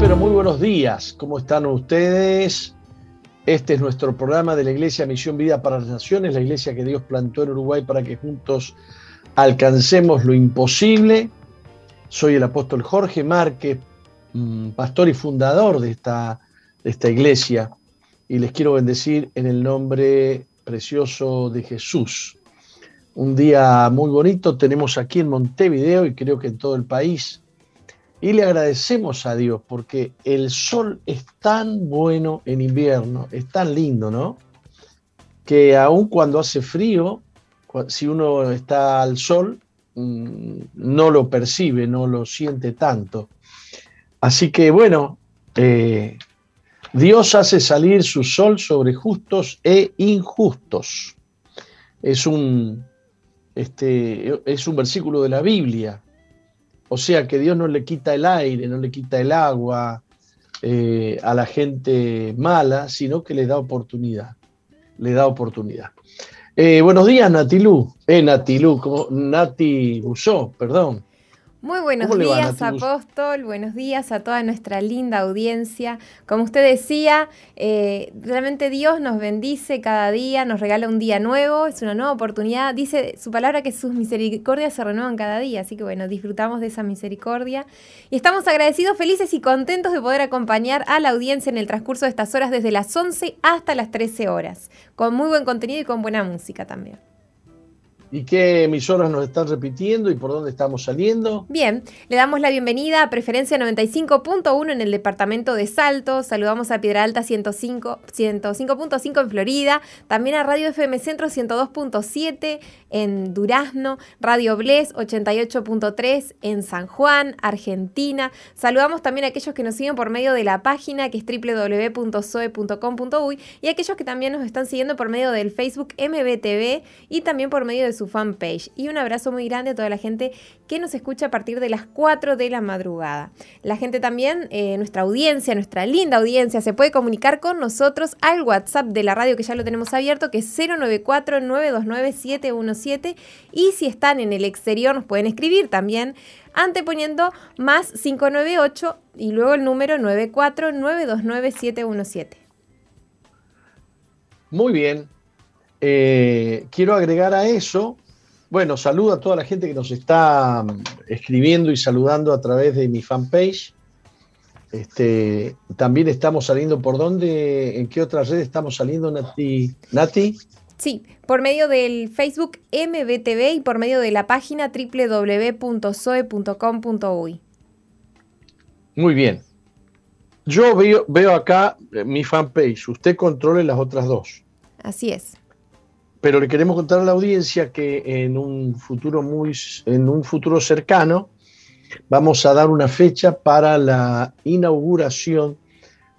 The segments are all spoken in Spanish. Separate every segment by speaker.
Speaker 1: pero muy buenos días. ¿Cómo están ustedes? Este es nuestro programa de la Iglesia Misión Vida para las Naciones, la iglesia que Dios plantó en Uruguay para que juntos alcancemos lo imposible. Soy el apóstol Jorge Márquez, mm, pastor y fundador de esta, de esta iglesia, y les quiero bendecir en el nombre precioso de Jesús. Un día muy bonito tenemos aquí en Montevideo y creo que en todo el país y le agradecemos a Dios porque el sol es tan bueno en invierno, es tan lindo, ¿no? Que aun cuando hace frío, si uno está al sol, mm, no lo percibe, no lo siente tanto. Así que bueno, eh, Dios hace salir su sol sobre justos e injustos. Es un, este, es un versículo de la Biblia o sea que Dios no le quita el aire, no le quita el agua eh, a la gente mala, sino que le da oportunidad. Le da oportunidad. Eh, buenos días, Natilú. Eh, Natilú, como Nati Busó, perdón.
Speaker 2: Muy buenos días, Apóstol. Buenos días a toda nuestra linda audiencia. Como usted decía, eh, realmente Dios nos bendice cada día, nos regala un día nuevo, es una nueva oportunidad. Dice su palabra que sus misericordias se renuevan cada día, así que bueno, disfrutamos de esa misericordia. Y estamos agradecidos, felices y contentos de poder acompañar a la audiencia en el transcurso de estas horas desde las 11 hasta las 13 horas, con muy buen contenido y con buena música también.
Speaker 1: ¿Y qué emisoras nos están repitiendo y por dónde estamos saliendo?
Speaker 2: Bien, le damos la bienvenida a Preferencia 95.1 en el departamento de Salto. Saludamos a Piedra Alta 105.5 en Florida. También a Radio FM Centro 102.7 en Durazno. Radio Bles 88.3 en San Juan, Argentina. Saludamos también a aquellos que nos siguen por medio de la página que es www.soe.com.uy y a aquellos que también nos están siguiendo por medio del Facebook MBTV y también por medio de su fanpage. Y un abrazo muy grande a toda la gente que nos escucha a partir de las 4 de la madrugada. La gente también, eh, nuestra audiencia, nuestra linda audiencia, se puede comunicar con nosotros al WhatsApp de la radio que ya lo tenemos abierto, que es 094-929-717. Y si están en el exterior, nos pueden escribir también anteponiendo más 598 y luego el número 94-929-717.
Speaker 1: Muy bien, eh, quiero agregar a eso, bueno, saludo a toda la gente que nos está mm, escribiendo y saludando a través de mi fanpage. Este, también estamos saliendo por dónde, en qué otras redes estamos saliendo, Nati. Nati.
Speaker 2: Sí, por medio del Facebook MBTV y por medio de la página www.soe.com.uy.
Speaker 1: Muy bien. Yo veo, veo acá eh, mi fanpage. Usted controle las otras dos.
Speaker 2: Así es
Speaker 1: pero le queremos contar a la audiencia que en un futuro muy en un futuro cercano vamos a dar una fecha para la inauguración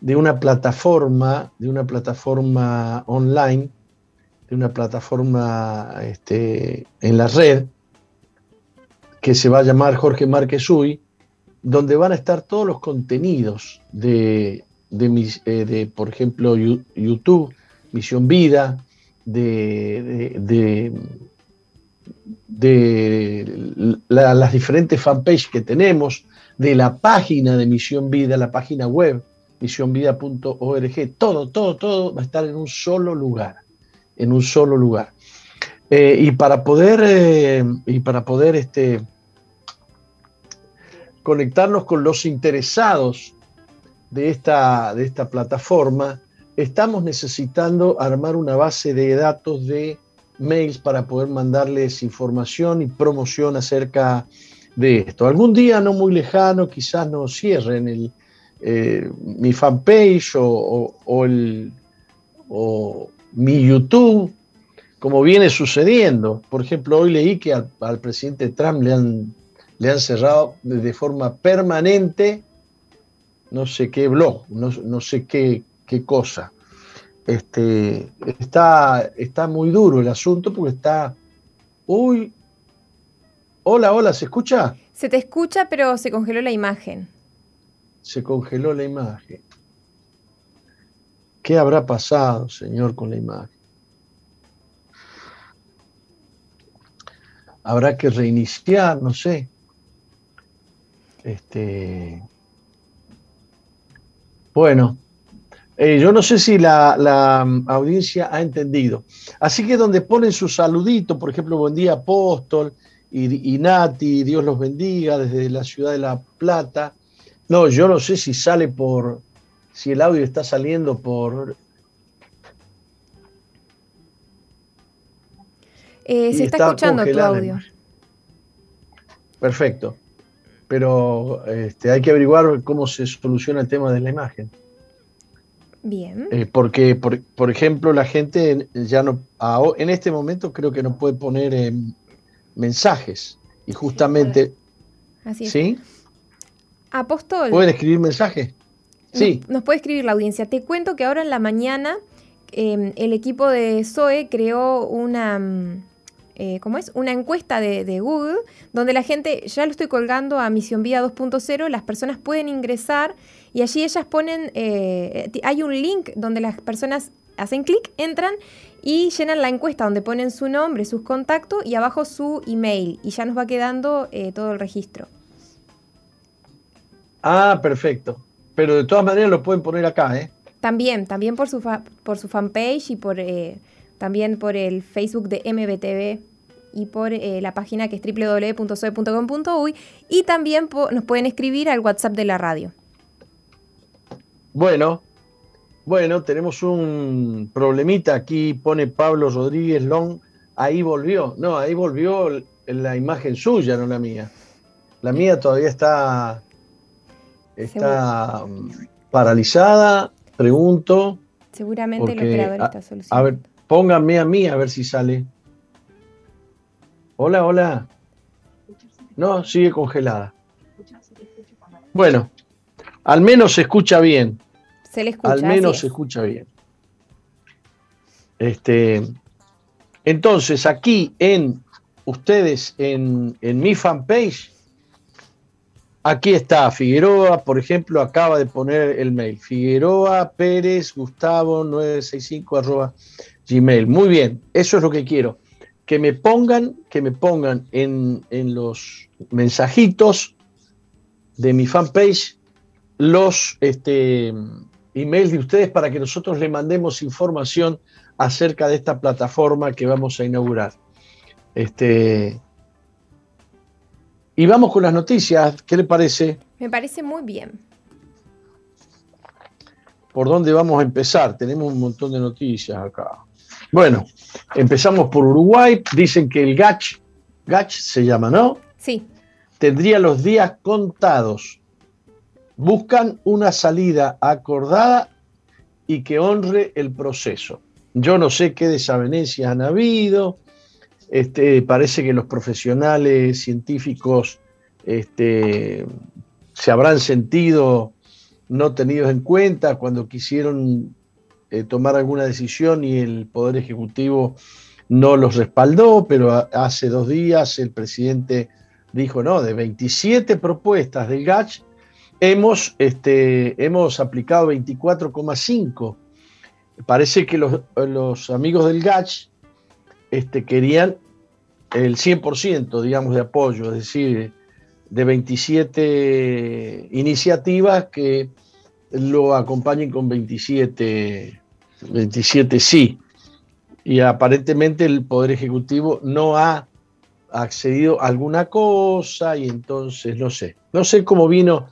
Speaker 1: de una plataforma, de una plataforma online, de una plataforma este, en la red que se va a llamar Jorge Márquez Uy, donde van a estar todos los contenidos de, de, mis, eh, de por ejemplo, YouTube, Misión Vida, de, de, las diferentes fanpages que tenemos, de la página de Misión Vida, la página web, misionvida.org, todo, todo, todo va a estar en un solo lugar, en un solo lugar. Eh, y para poder, eh, y para poder este, conectarnos con los interesados de esta, de esta plataforma, estamos necesitando armar una base de datos de mails para poder mandarles información y promoción acerca de esto. Algún día no muy lejano quizás nos cierren eh, mi fanpage o mi YouTube, como viene sucediendo. Por ejemplo, hoy leí que al, presidente Trump le han, le han cerrado de forma permanente no sé qué blog, no, no sé qué, qué cosa. Este, está, está muy duro el asunto porque está... Uy, hola, hola, ¿se escucha?
Speaker 2: Se te escucha, pero se congeló la imagen.
Speaker 1: Se congeló la imagen. ¿Qué habrá pasado, señor, con la imagen? Habrá que reiniciar, no sé. Este, Bueno, eh, yo no sé si la, mm, audiencia ha entendido. Así que donde ponen su saludito, por ejemplo, buen día apóstol y, y, Nati, Dios los bendiga desde la ciudad de La Plata. No, yo no sé si sale por, si el audio está saliendo por...
Speaker 2: Eh, se está, escuchando tu audio.
Speaker 1: Perfecto. Pero este, hay que averiguar cómo se soluciona el tema de la imagen.
Speaker 2: Bien.
Speaker 1: Eh, porque, por, ejemplo, la gente ya no, en este momento creo que no puede poner em, mensajes. Y justamente...
Speaker 2: Así es.
Speaker 1: ¿Sí?
Speaker 2: Apóstol.
Speaker 1: ¿Pueden escribir mensajes? Sí.
Speaker 2: Nos, puede escribir la audiencia. Te cuento que ahora en la mañana em, el equipo de SOE creó una... Mm, eh, ¿cómo es? Una encuesta de, Google, donde la gente, ya lo estoy colgando a Misión Vida 2.0, las personas pueden ingresar y allí ellas ponen, eh, hay un link donde las personas hacen clic, entran y llenan la encuesta donde ponen su nombre, sus contactos y abajo su email y ya nos va quedando eh, todo el registro.
Speaker 1: Ah, perfecto. Pero de todas maneras lo pueden poner acá, ¿eh?
Speaker 2: También, también por su, por su fanpage y por también por el Facebook de MBTV y por eh, la página que es www.soe.com.uy y también nos pueden escribir al WhatsApp de la radio.
Speaker 1: Bueno, bueno, tenemos un problemita. Aquí pone Pablo Rodríguez Long. Ahí volvió. No, ahí volvió la imagen suya, no la mía. La mía todavía está, está mm, paralizada. Pregunto.
Speaker 2: Seguramente el operador está solucionando.
Speaker 1: A ver, pónganme a mí a ver si sale. Hola, hola. No, sigue congelada. Bueno, al menos se escucha bien.
Speaker 2: Se le escucha.
Speaker 1: Al menos se escucha bien. Este, entonces, aquí en ustedes, en, en mi fanpage, aquí está Figueroa, por ejemplo, acaba de poner el mail. Figueroa Pérez Gustavo 965 arroba gmail. Muy bien, eso es lo que quiero que me pongan, que me pongan en, los mensajitos de mi fanpage los este, emails de ustedes para que nosotros le mandemos información acerca de esta plataforma que vamos a inaugurar. Este, y vamos con las noticias, ¿qué le parece?
Speaker 2: Me parece muy bien.
Speaker 1: ¿Por dónde vamos a empezar? Tenemos un montón de noticias acá. Bueno, empezamos por Uruguay. Dicen que el GACH, GACH se llama, ¿no?
Speaker 2: Sí.
Speaker 1: Tendría los días contados. Buscan una salida acordada y que honre el proceso. Yo no sé qué desavenencias han habido. Este, parece que los profesionales científicos este, se habrán sentido no tenidos en cuenta cuando quisieron eh, tomar alguna decisión y el Poder Ejecutivo no los respaldó, pero hace dos días el presidente dijo, no, de 27 propuestas del GACH, hemos, este, hemos aplicado 24,5. Parece que los, amigos del GACH este, querían el 100%, digamos, de apoyo, es decir, de 27 iniciativas que lo acompañen con 27 27 sí. Y aparentemente el Poder Ejecutivo no ha accedido a alguna cosa y entonces no sé. No sé cómo vino,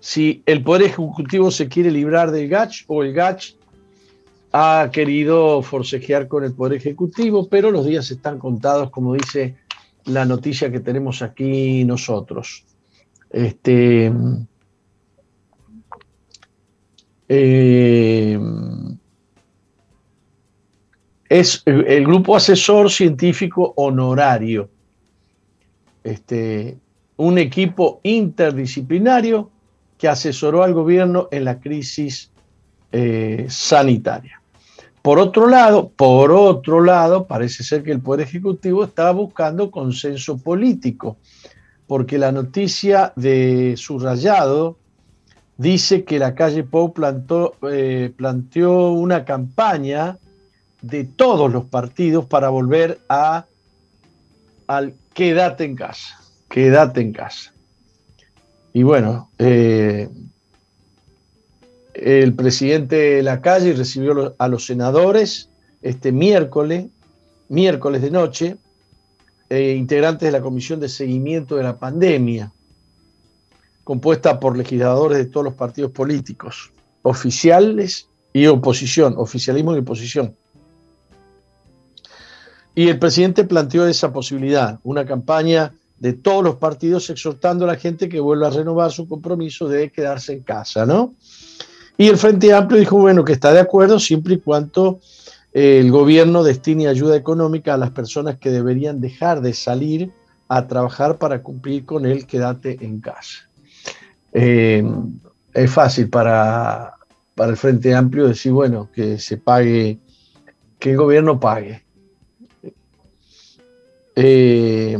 Speaker 1: si el Poder Ejecutivo se quiere librar del GACH o el GACH ha querido forcejear con el Poder Ejecutivo, pero los días están contados, como dice la noticia que tenemos aquí nosotros. Este, eh, es el grupo asesor científico honorario, este, un equipo interdisciplinario que asesoró al gobierno en la crisis eh, sanitaria. Por otro lado, por otro lado, parece ser que el Poder Ejecutivo estaba buscando consenso político, porque la noticia de subrayado dice que la calle Pou plantó, eh, planteó una campaña de todos los partidos para volver a al quédate en casa, quédate en casa. Y bueno, eh, el presidente Lacalle recibió a los senadores este miércoles, miércoles de noche, eh, integrantes de la Comisión de Seguimiento de la Pandemia, compuesta por legisladores de todos los partidos políticos, oficiales y oposición, oficialismo y oposición. Y el presidente planteó esa posibilidad, una campaña de todos los partidos exhortando a la gente que vuelva a renovar su compromiso de quedarse en casa, ¿no? Y el Frente Amplio dijo, bueno, que está de acuerdo siempre y cuando eh, el gobierno destine ayuda económica a las personas que deberían dejar de salir a trabajar para cumplir con el quédate en casa. Eh, es fácil para, para el Frente Amplio decir, bueno, que se pague, que el gobierno pague. Eh,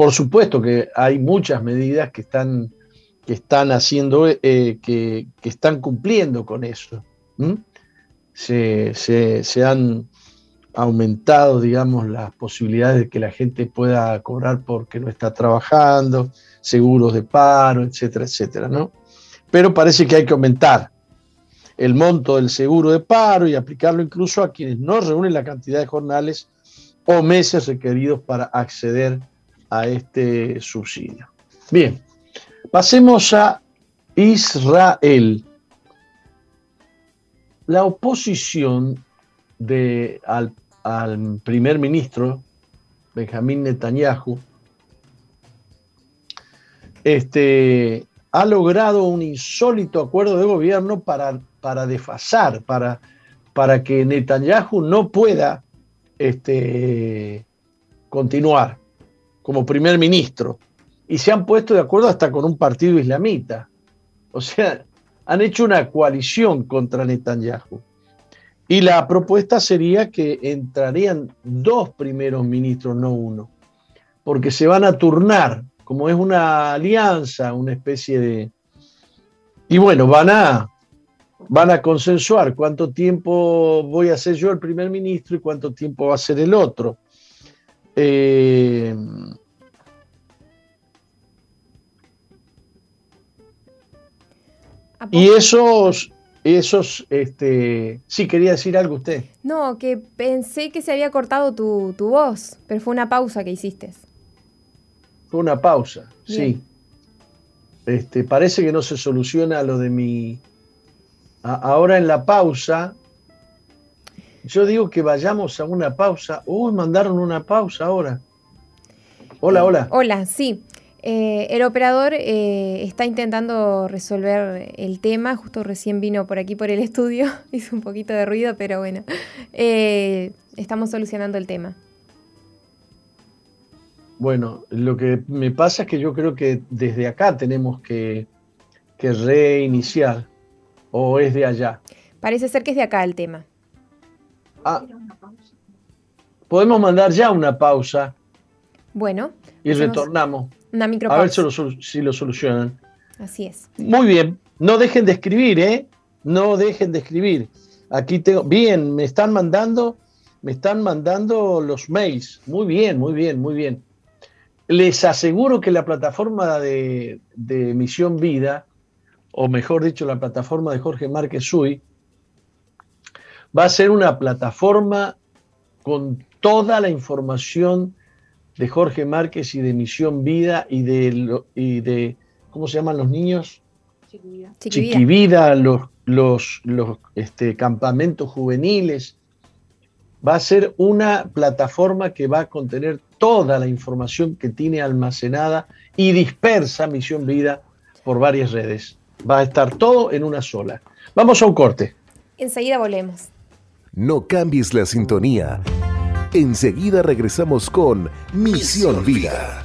Speaker 1: por supuesto que hay muchas medidas que están, que están haciendo, eh, que, están cumpliendo con eso. Se, han aumentado, digamos, las posibilidades de que la gente pueda cobrar porque no está trabajando, seguros de paro, etcétera, etcétera, ¿no? Pero parece que hay que aumentar el monto del seguro de paro y aplicarlo incluso a quienes no reúnen la cantidad de jornales o meses requeridos para acceder a este subsidio. Bien, pasemos a Israel. La oposición de, al, primer ministro Benjamín Netanyahu este, ha logrado un insólito acuerdo de gobierno para, para desfasar, para, para que Netanyahu no pueda este, continuar como primer ministro. Y se han puesto de acuerdo hasta con un partido islamita. O sea, han hecho una coalición contra Netanyahu. Y la propuesta sería que entrarían dos primeros ministros, no uno, porque se van a turnar, como es una alianza, una especie de... Y bueno, van a, van a consensuar cuánto tiempo voy a ser yo el primer ministro y cuánto tiempo va a ser el otro. Eh, y esos, esos, este, sí, quería decir algo usted.
Speaker 2: No, que pensé que se había cortado tu, voz, pero fue una pausa que hiciste.
Speaker 1: Fue una pausa, sí. Este, parece que no se soluciona lo de mi... ahora en la pausa, yo digo que vayamos a una pausa. Uy, mandaron una pausa ahora. Hola, hola.
Speaker 2: Hola, sí. Eh, el operador eh, está intentando resolver el tema, justo recién vino por aquí por el estudio, hizo un poquito de ruido, pero bueno, eh, estamos solucionando el tema.
Speaker 1: Bueno, lo que me pasa es que yo creo que desde acá tenemos que, que reiniciar, o es de allá.
Speaker 2: Parece ser que es de acá el tema.
Speaker 1: Ah, podemos mandar ya una pausa.
Speaker 2: Bueno.
Speaker 1: Y retornamos.
Speaker 2: Una
Speaker 1: A ver si lo, solucionan.
Speaker 2: Así es.
Speaker 1: Muy bien. No dejen de escribir, ¿eh? No dejen de escribir. Aquí tengo. Bien, me están mandando, me están mandando los mails. Muy bien, muy bien, muy bien. Les aseguro que la plataforma de, de Misión Vida, o mejor dicho, la plataforma de Jorge Márquez Sui, va a ser una plataforma con toda la información de Jorge Márquez y de Misión Vida y de, y de ¿cómo se llaman los niños? Chiquivida. Chiquivida, los, los, los este, campamentos juveniles. Va a ser una plataforma que va a contener toda la información que tiene almacenada y dispersa Misión Vida por varias redes. Va a estar todo en una sola. Vamos a un corte.
Speaker 2: Enseguida volvemos.
Speaker 3: No cambies la sintonía. Enseguida regresamos con Misión Vida.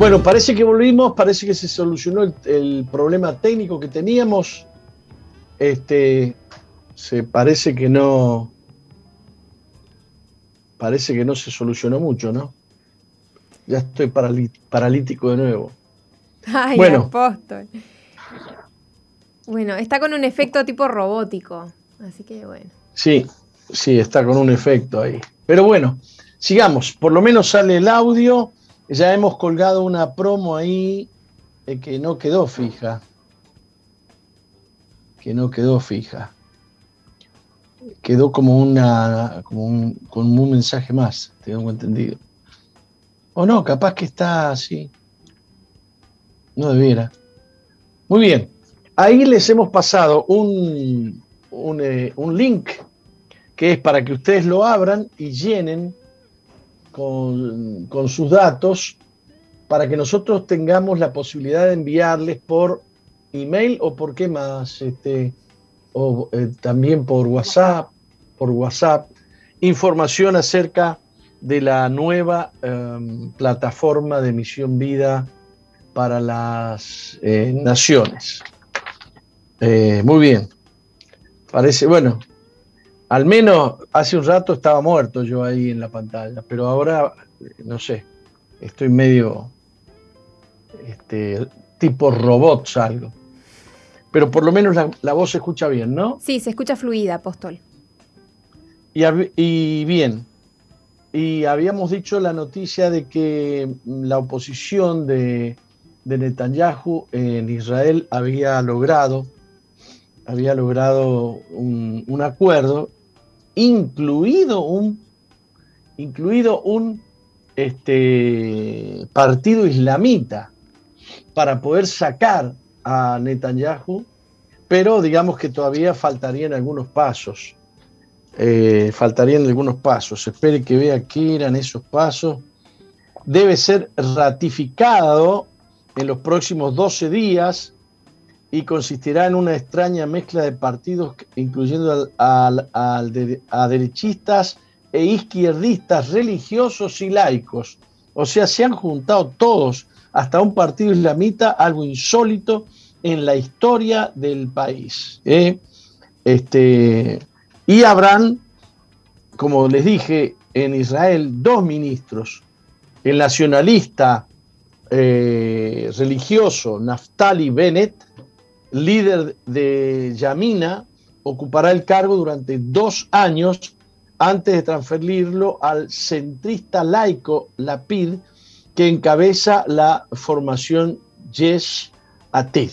Speaker 1: Bueno, parece que volvimos, parece que se solucionó el, problema técnico que teníamos. Este, se parece que no, parece que no se solucionó mucho, ¿no? Ya estoy paralítico de nuevo.
Speaker 2: Ay, bueno. apóstol. Bueno, está con un efecto tipo robótico, así que bueno.
Speaker 1: Sí, sí, está con un efecto ahí. Pero bueno, sigamos. Por lo menos sale el audio. Ya hemos colgado una promo ahí eh, que no quedó fija. Que no quedó fija quedó como una como un, con un mensaje más, tengo entendido. O no, capaz que está así. No debiera. Muy bien. Ahí les hemos pasado un, un, eh, un link que es para que ustedes lo abran y llenen con, sus datos para que nosotros tengamos la posibilidad de enviarles por email o por qué más, este, o eh, también por WhatsApp, por WhatsApp, información acerca de la nueva em, plataforma de Misión Vida para las eh, naciones. Eh, muy bien. Parece, bueno, al menos hace un rato estaba muerto yo ahí en la pantalla, pero ahora, no sé, estoy medio este, tipo robot salgo pero por lo menos la, voz se escucha bien, ¿no?
Speaker 2: Sí, se escucha fluida, apóstol.
Speaker 1: Y, bien, y habíamos dicho la noticia de que la oposición de, Netanyahu en Israel había logrado, había logrado un, acuerdo, incluido un, incluido un este, partido islamita, para poder sacar a Netanyahu, pero digamos que todavía faltarían algunos pasos. Eh, faltarían algunos pasos. Espere que vea qué eran esos pasos. Debe ser ratificado en los próximos 12 días y consistirá en una extraña mezcla de partidos, incluyendo a derechistas e izquierdistas religiosos y laicos. O sea, se han juntado todos hasta un partido islamita, algo insólito en la historia del país. ¿eh? Este, y habrán, como les dije, en Israel dos ministros, el nacionalista eh, religioso Naftali Bennett, líder de Yamina, ocupará el cargo durante dos años antes de transferirlo al centrista laico Lapid, que encabeza la formación Yesh Atid.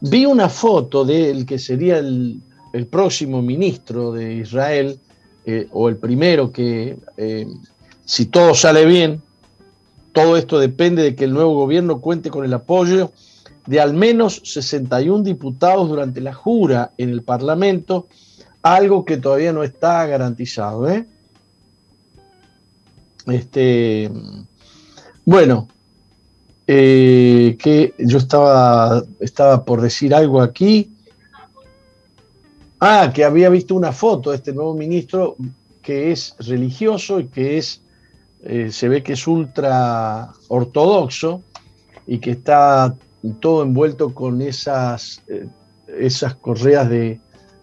Speaker 1: Vi una foto del que sería el, próximo ministro de Israel, eh, o el primero que, eh, si todo sale bien, todo esto depende de que el nuevo gobierno cuente con el apoyo de al menos 61 diputados durante la jura en el Parlamento, algo que todavía no está garantizado. ¿eh? Este, bueno, eh, que yo estaba, estaba por decir algo aquí. Ah, que había visto una foto de este nuevo ministro que es religioso y que es, eh, se ve que es ultra ortodoxo y que está todo envuelto con esas, eh, esas correas de,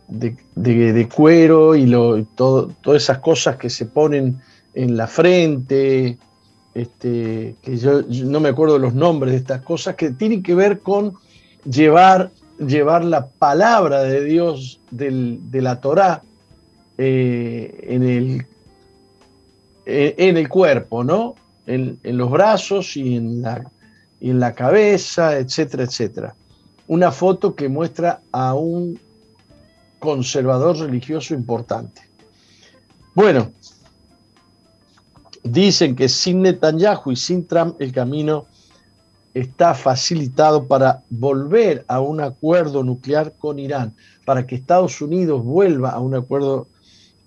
Speaker 1: de, cuero y lo, todo, todas esas cosas que se ponen en la frente, este, que yo, no me acuerdo los nombres de estas cosas, que tienen que ver con llevar, llevar la palabra de Dios de la Torá eh, en, el, en el cuerpo, ¿no? En, los brazos y en, la, y en la cabeza, etcétera, etcétera. Una foto que muestra a un conservador religioso importante. Bueno, Dicen que sin Netanyahu y sin Trump el camino está facilitado para volver a un acuerdo nuclear con Irán, para que Estados Unidos vuelva a un acuerdo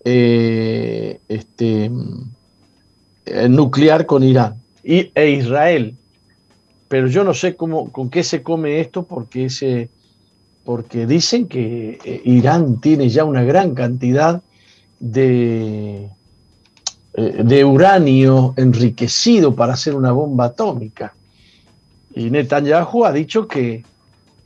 Speaker 1: eh, este, eh, nuclear con Irán y, e Israel. Pero yo no sé cómo, con qué se come esto, porque, dicen que eh, Irán tiene ya una gran cantidad de, eh, de uranio enriquecido para hacer una bomba atómica. Y Netanyahu ha dicho que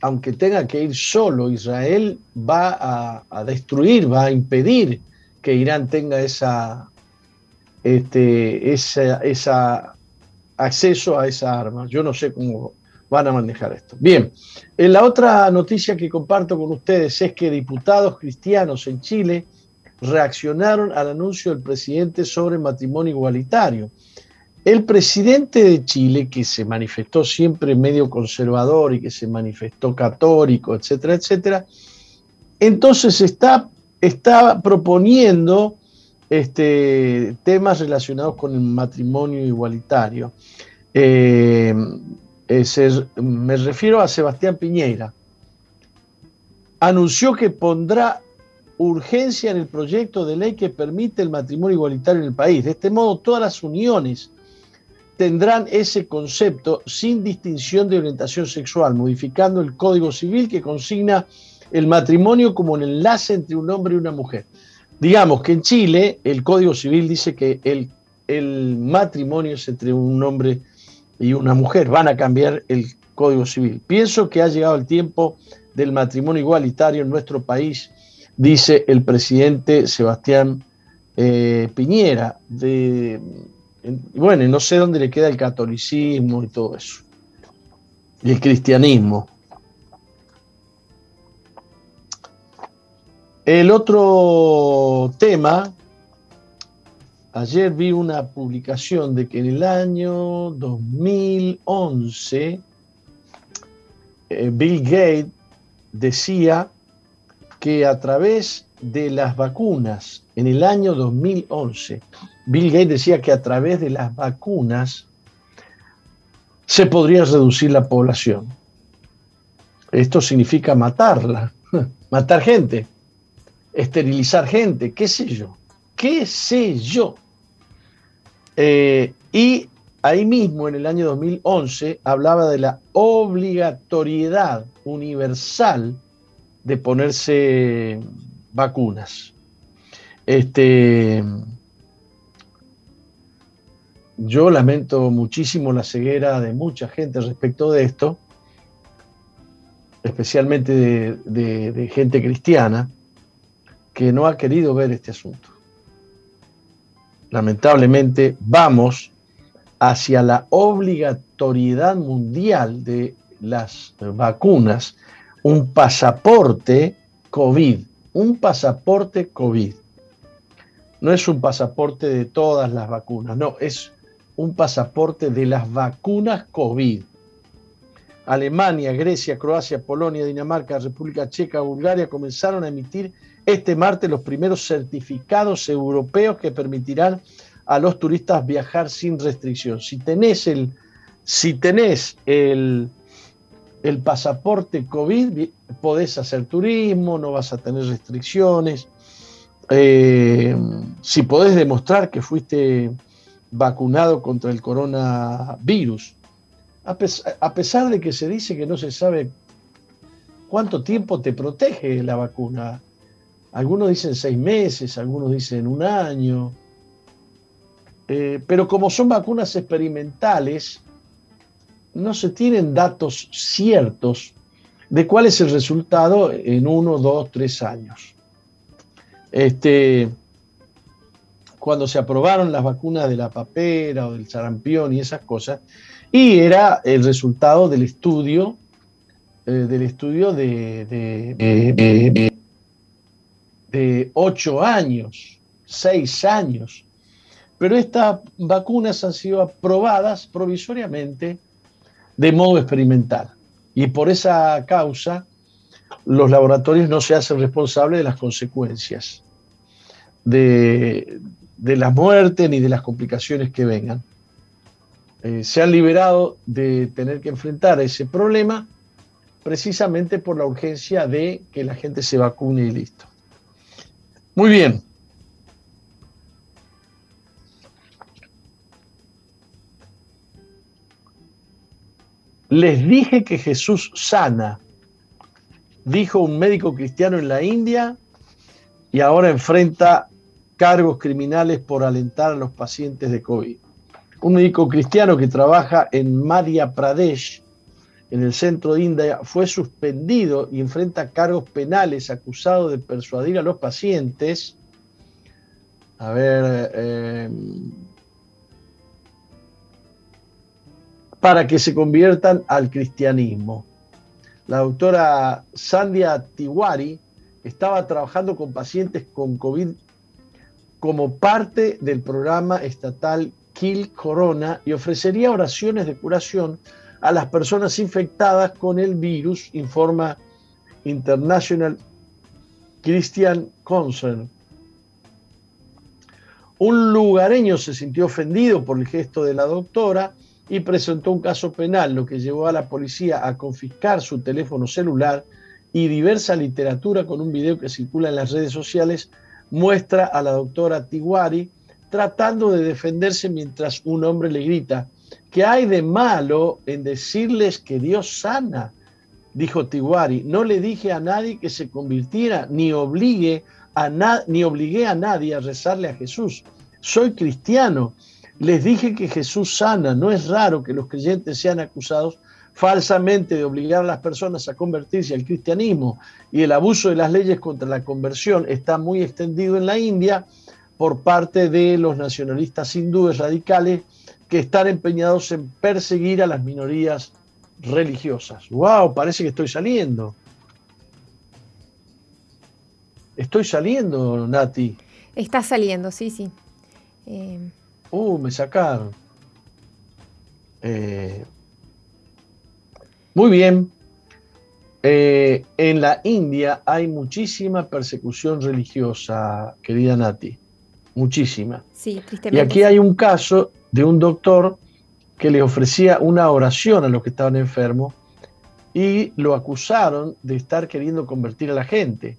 Speaker 1: aunque tenga que ir solo, Israel va a, destruir, va a impedir que Irán tenga esa, este, esa, acceso a esa arma. Yo no sé cómo van a manejar esto. Bien, en la otra noticia que comparto con ustedes es que diputados cristianos en Chile reaccionaron al anuncio del presidente sobre matrimonio igualitario. El presidente de Chile, que se manifestó siempre medio conservador y que se manifestó católico, etcétera, etcétera, entonces está, está proponiendo este, temas relacionados con el matrimonio igualitario. Eh, me refiero a Sebastián Piñera. Anunció que pondrá urgencia en el proyecto de ley que permite el matrimonio igualitario en el país. De este modo, todas las uniones tendrán ese concepto sin distinción de orientación sexual, modificando el Código Civil que consigna el matrimonio como un enlace entre un hombre y una mujer. Digamos que en Chile el Código Civil dice que el, el matrimonio es entre un hombre y una mujer. Van a cambiar el Código Civil. Pienso que ha llegado el tiempo del matrimonio igualitario en nuestro país, dice el presidente Sebastián eh, Piñera. De, bueno, no sé dónde le queda el catolicismo y todo eso. Y el cristianismo. El otro tema, ayer vi una publicación de que en el año 2011 eh, Bill Gates decía que a través de las vacunas, en el año 2011, Bill Gates decía que a través de las vacunas se podría reducir la población. Esto significa matarla, matar gente, esterilizar gente, qué sé yo, qué sé yo. Eh, y ahí mismo, en el año 2011, hablaba de la obligatoriedad universal de ponerse vacunas. Este, yo lamento muchísimo la ceguera de mucha gente respecto de esto, especialmente de, gente cristiana, que no ha querido ver este asunto. Lamentablemente vamos hacia la obligatoriedad mundial de las vacunas, un pasaporte COVID, un pasaporte COVID. No es un pasaporte de todas las vacunas, no, es un pasaporte de las vacunas COVID. Alemania, Grecia, Croacia, Polonia, Dinamarca, República Checa, Bulgaria comenzaron a emitir este martes los primeros certificados europeos que permitirán a los turistas viajar sin restricción. Si tenés el, si tenés el, el pasaporte COVID, podés hacer turismo, no vas a tener restricciones. Eh, si podés demostrar que fuiste vacunado contra el coronavirus. A, pesar de que se dice que no se sabe cuánto tiempo te protege la vacuna. Algunos dicen seis meses, algunos dicen un año. Eh, pero como son vacunas experimentales, no se tienen datos ciertos de cuál es el resultado en uno, dos, tres años. Este, cuando se aprobaron las vacunas de la papera o del sarampión y esas cosas, y era el resultado del estudio, eh, del estudio de, ocho años, seis años. Pero estas vacunas han sido aprobadas provisoriamente de modo experimental. Y por esa causa, los laboratorios no se hacen responsables de las consecuencias de, de la muerte ni de las complicaciones que vengan. Eh, se han liberado de tener que enfrentar ese problema precisamente por la urgencia de que la gente se vacune y listo. Muy bien. Les dije que Jesús sana, dijo un médico cristiano en la India y ahora enfrenta cargos criminales por alentar a los pacientes de COVID. Un médico cristiano que trabaja en Madhya Pradesh, en el centro de India, fue suspendido y enfrenta cargos penales acusado de persuadir a los pacientes A ver, eh, para que se conviertan al cristianismo. La doctora Sandia Tiwari estaba trabajando con pacientes con COVID como parte del programa estatal Kill Corona y ofrecería oraciones de curación a las personas infectadas con el virus, informa International Christian Concern. Un lugareño se sintió ofendido por el gesto de la doctora y presentó un caso penal, lo que llevó a la policía a confiscar su teléfono celular y diversa literatura con un video que circula en las redes sociales muestra a la doctora Tiguari tratando de defenderse mientras un hombre le grita, ¿qué hay de malo en decirles que Dios sana? Dijo Tiguari, no le dije a nadie que se convirtiera, ni, a ni obligué a nadie a rezarle a Jesús. Soy cristiano. Les dije que Jesús sana. No es raro que los creyentes sean acusados falsamente de obligar a las personas a convertirse al cristianismo y el abuso de las leyes contra la conversión está muy extendido en la India por parte de los nacionalistas hindúes radicales que están empeñados en perseguir a las minorías religiosas. ¡Wow! Parece que estoy saliendo. Estoy saliendo, Nati.
Speaker 2: Está saliendo, sí, sí. Eh,
Speaker 1: uh, me sacaron. Eh, muy bien. Eh, en la India hay muchísima persecución religiosa, querida Nati. Muchísima.
Speaker 2: Sí,
Speaker 1: Y aquí hay un caso de un doctor que le ofrecía una oración a los que estaban enfermos y lo acusaron de estar queriendo convertir a la gente.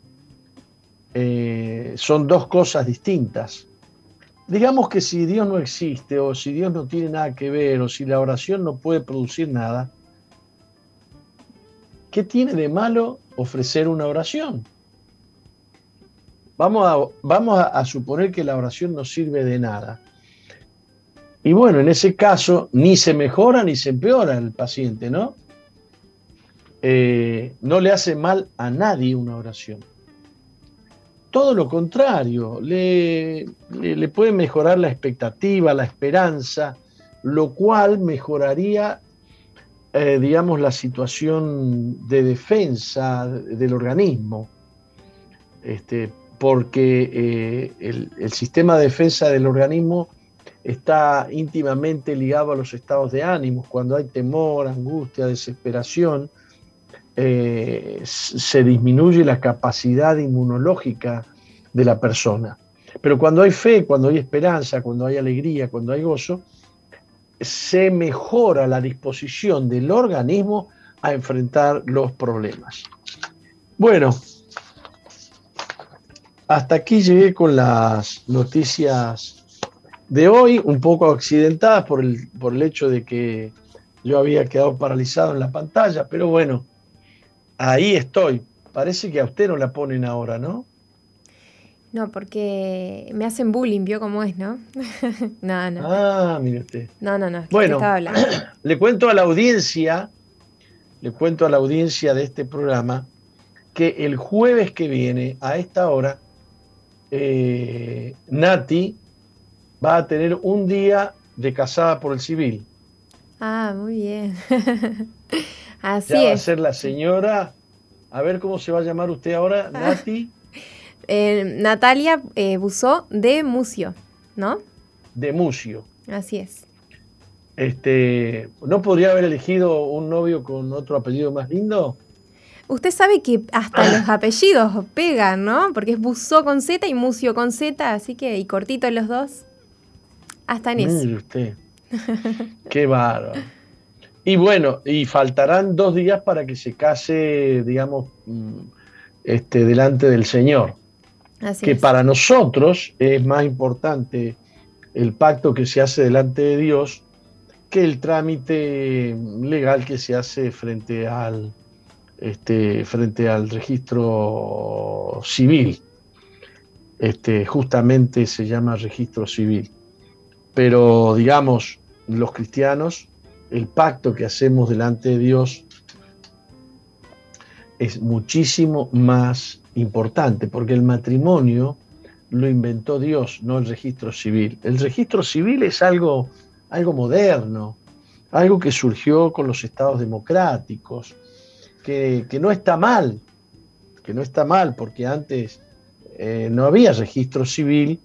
Speaker 1: Eh, son dos cosas distintas. Digamos que si Dios no existe o si Dios no tiene nada que ver o si la oración no puede producir nada, ¿Qué tiene de malo ofrecer una oración? Vamos a, vamos a, suponer que la oración no sirve de nada. Y bueno, en ese caso ni se mejora ni se empeora el paciente, ¿no? Eh, no le hace mal a nadie una oración. Todo lo contrario, le, le puede mejorar la expectativa, la esperanza, lo cual mejoraría eh, digamos, la situación de defensa del organismo, este, porque eh, el, sistema de defensa del organismo está íntimamente ligado a los estados de ánimo. Cuando hay temor, angustia, desesperación, eh, se disminuye la capacidad inmunológica de la persona. Pero cuando hay fe, cuando hay esperanza, cuando hay alegría, cuando hay gozo, se mejora la disposición del organismo a enfrentar los problemas. Bueno, hasta aquí llegué con las noticias de hoy, un poco accidentadas por el, por el hecho de que yo había quedado paralizado en la pantalla, pero bueno, ahí estoy. Parece que a usted no la ponen ahora, ¿no?
Speaker 2: No, porque me hacen bullying, vio cómo es, ¿no?
Speaker 1: no, no. Ah, mire usted.
Speaker 2: No, no, no.
Speaker 1: Bueno, le cuento a la audiencia, le cuento a la audiencia de este programa que el jueves que viene, a esta hora, eh, Nati va a tener un día de casada por el civil.
Speaker 2: Ah, muy bien. Así
Speaker 1: ya
Speaker 2: es.
Speaker 1: Va a ser la señora, a ver cómo se va a llamar usted ahora, Nati.
Speaker 2: Eh, Natalia eh, Busó de Mucio, ¿no?
Speaker 1: De Mucio.
Speaker 2: Así es.
Speaker 1: Este, ¿No podría haber elegido un novio con otro apellido más lindo?
Speaker 2: Usted sabe que hasta los apellidos pegan, ¿no? Porque es Busó con Z y Mucio con Z, así que, y cortito los dos. Hasta en eso.
Speaker 1: Mire usted. Qué bárbaro. Y bueno, y faltarán dos días para que se case, digamos, mm, este, delante del Señor que para nosotros es más importante el pacto que se hace delante de Dios que el trámite legal que se hace frente al, este, frente al registro civil. Este, justamente se llama registro civil. Pero digamos, los cristianos, el pacto que hacemos delante de Dios es muchísimo más importante, porque el matrimonio lo inventó Dios, no el registro civil. El registro civil es algo, algo moderno, algo que surgió con los estados democráticos, que, no está mal, que no está mal, porque antes eh, no había registro civil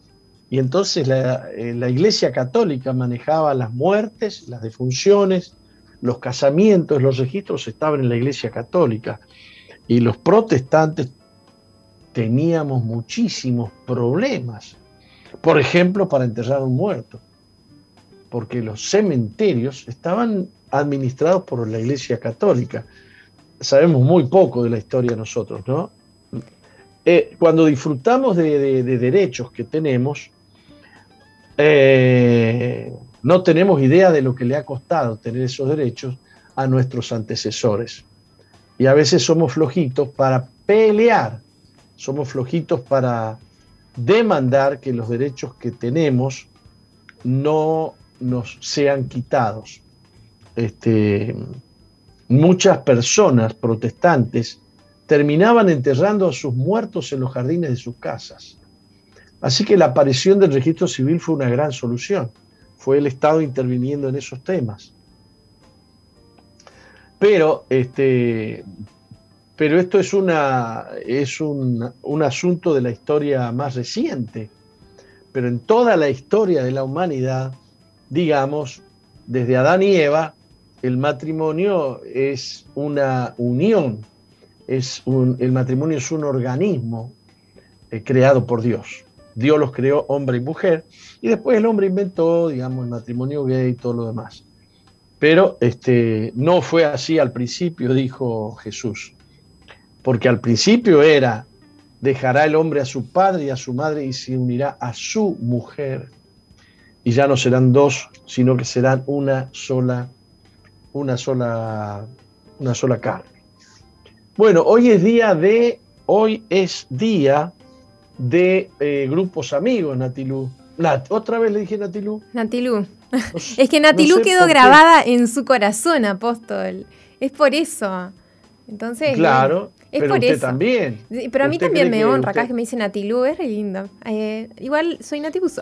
Speaker 1: y entonces la, eh, la, Iglesia Católica manejaba las muertes, las defunciones, los casamientos, los registros estaban en la Iglesia Católica y los protestantes teníamos muchísimos problemas. Por ejemplo, para enterrar a un muerto, porque los cementerios estaban administrados por la Iglesia Católica. Sabemos muy poco de la historia nosotros, ¿no? Eh, cuando disfrutamos de, derechos que tenemos, eh, no tenemos idea de lo que le ha costado tener esos derechos a nuestros antecesores. Y a veces somos flojitos para pelear somos flojitos para demandar que los derechos que tenemos no nos sean quitados. Este, muchas personas protestantes terminaban enterrando a sus muertos en los jardines de sus casas. Así que la aparición del registro civil fue una gran solución. Fue el Estado interviniendo en esos temas. Pero este, pero esto es, una, es un, asunto de la historia más reciente. Pero en toda la historia de la humanidad, digamos, desde Adán y Eva, el matrimonio es una unión, es un, el matrimonio es un organismo eh, creado por Dios. Dios los creó hombre y mujer, y después el hombre inventó, digamos, el matrimonio gay y todo lo demás. Pero este, no fue así al principio, dijo Jesús porque al principio era, dejará el hombre a su padre y a su madre y se unirá a su mujer. Y ya no serán dos, sino que serán una sola, una sola, una sola carne. Bueno, hoy es día de, hoy es día de eh, grupos amigos, Natilú. otra vez le dije Natilú.
Speaker 2: Natilú. es que Natilú quedó grabada en su corazón, apóstol. Es por eso. Entonces,
Speaker 1: claro, pero usted también.
Speaker 2: Pero a mí también me honra, acá que me dicen Natilú, es re lindo. Eh, igual soy nativuso.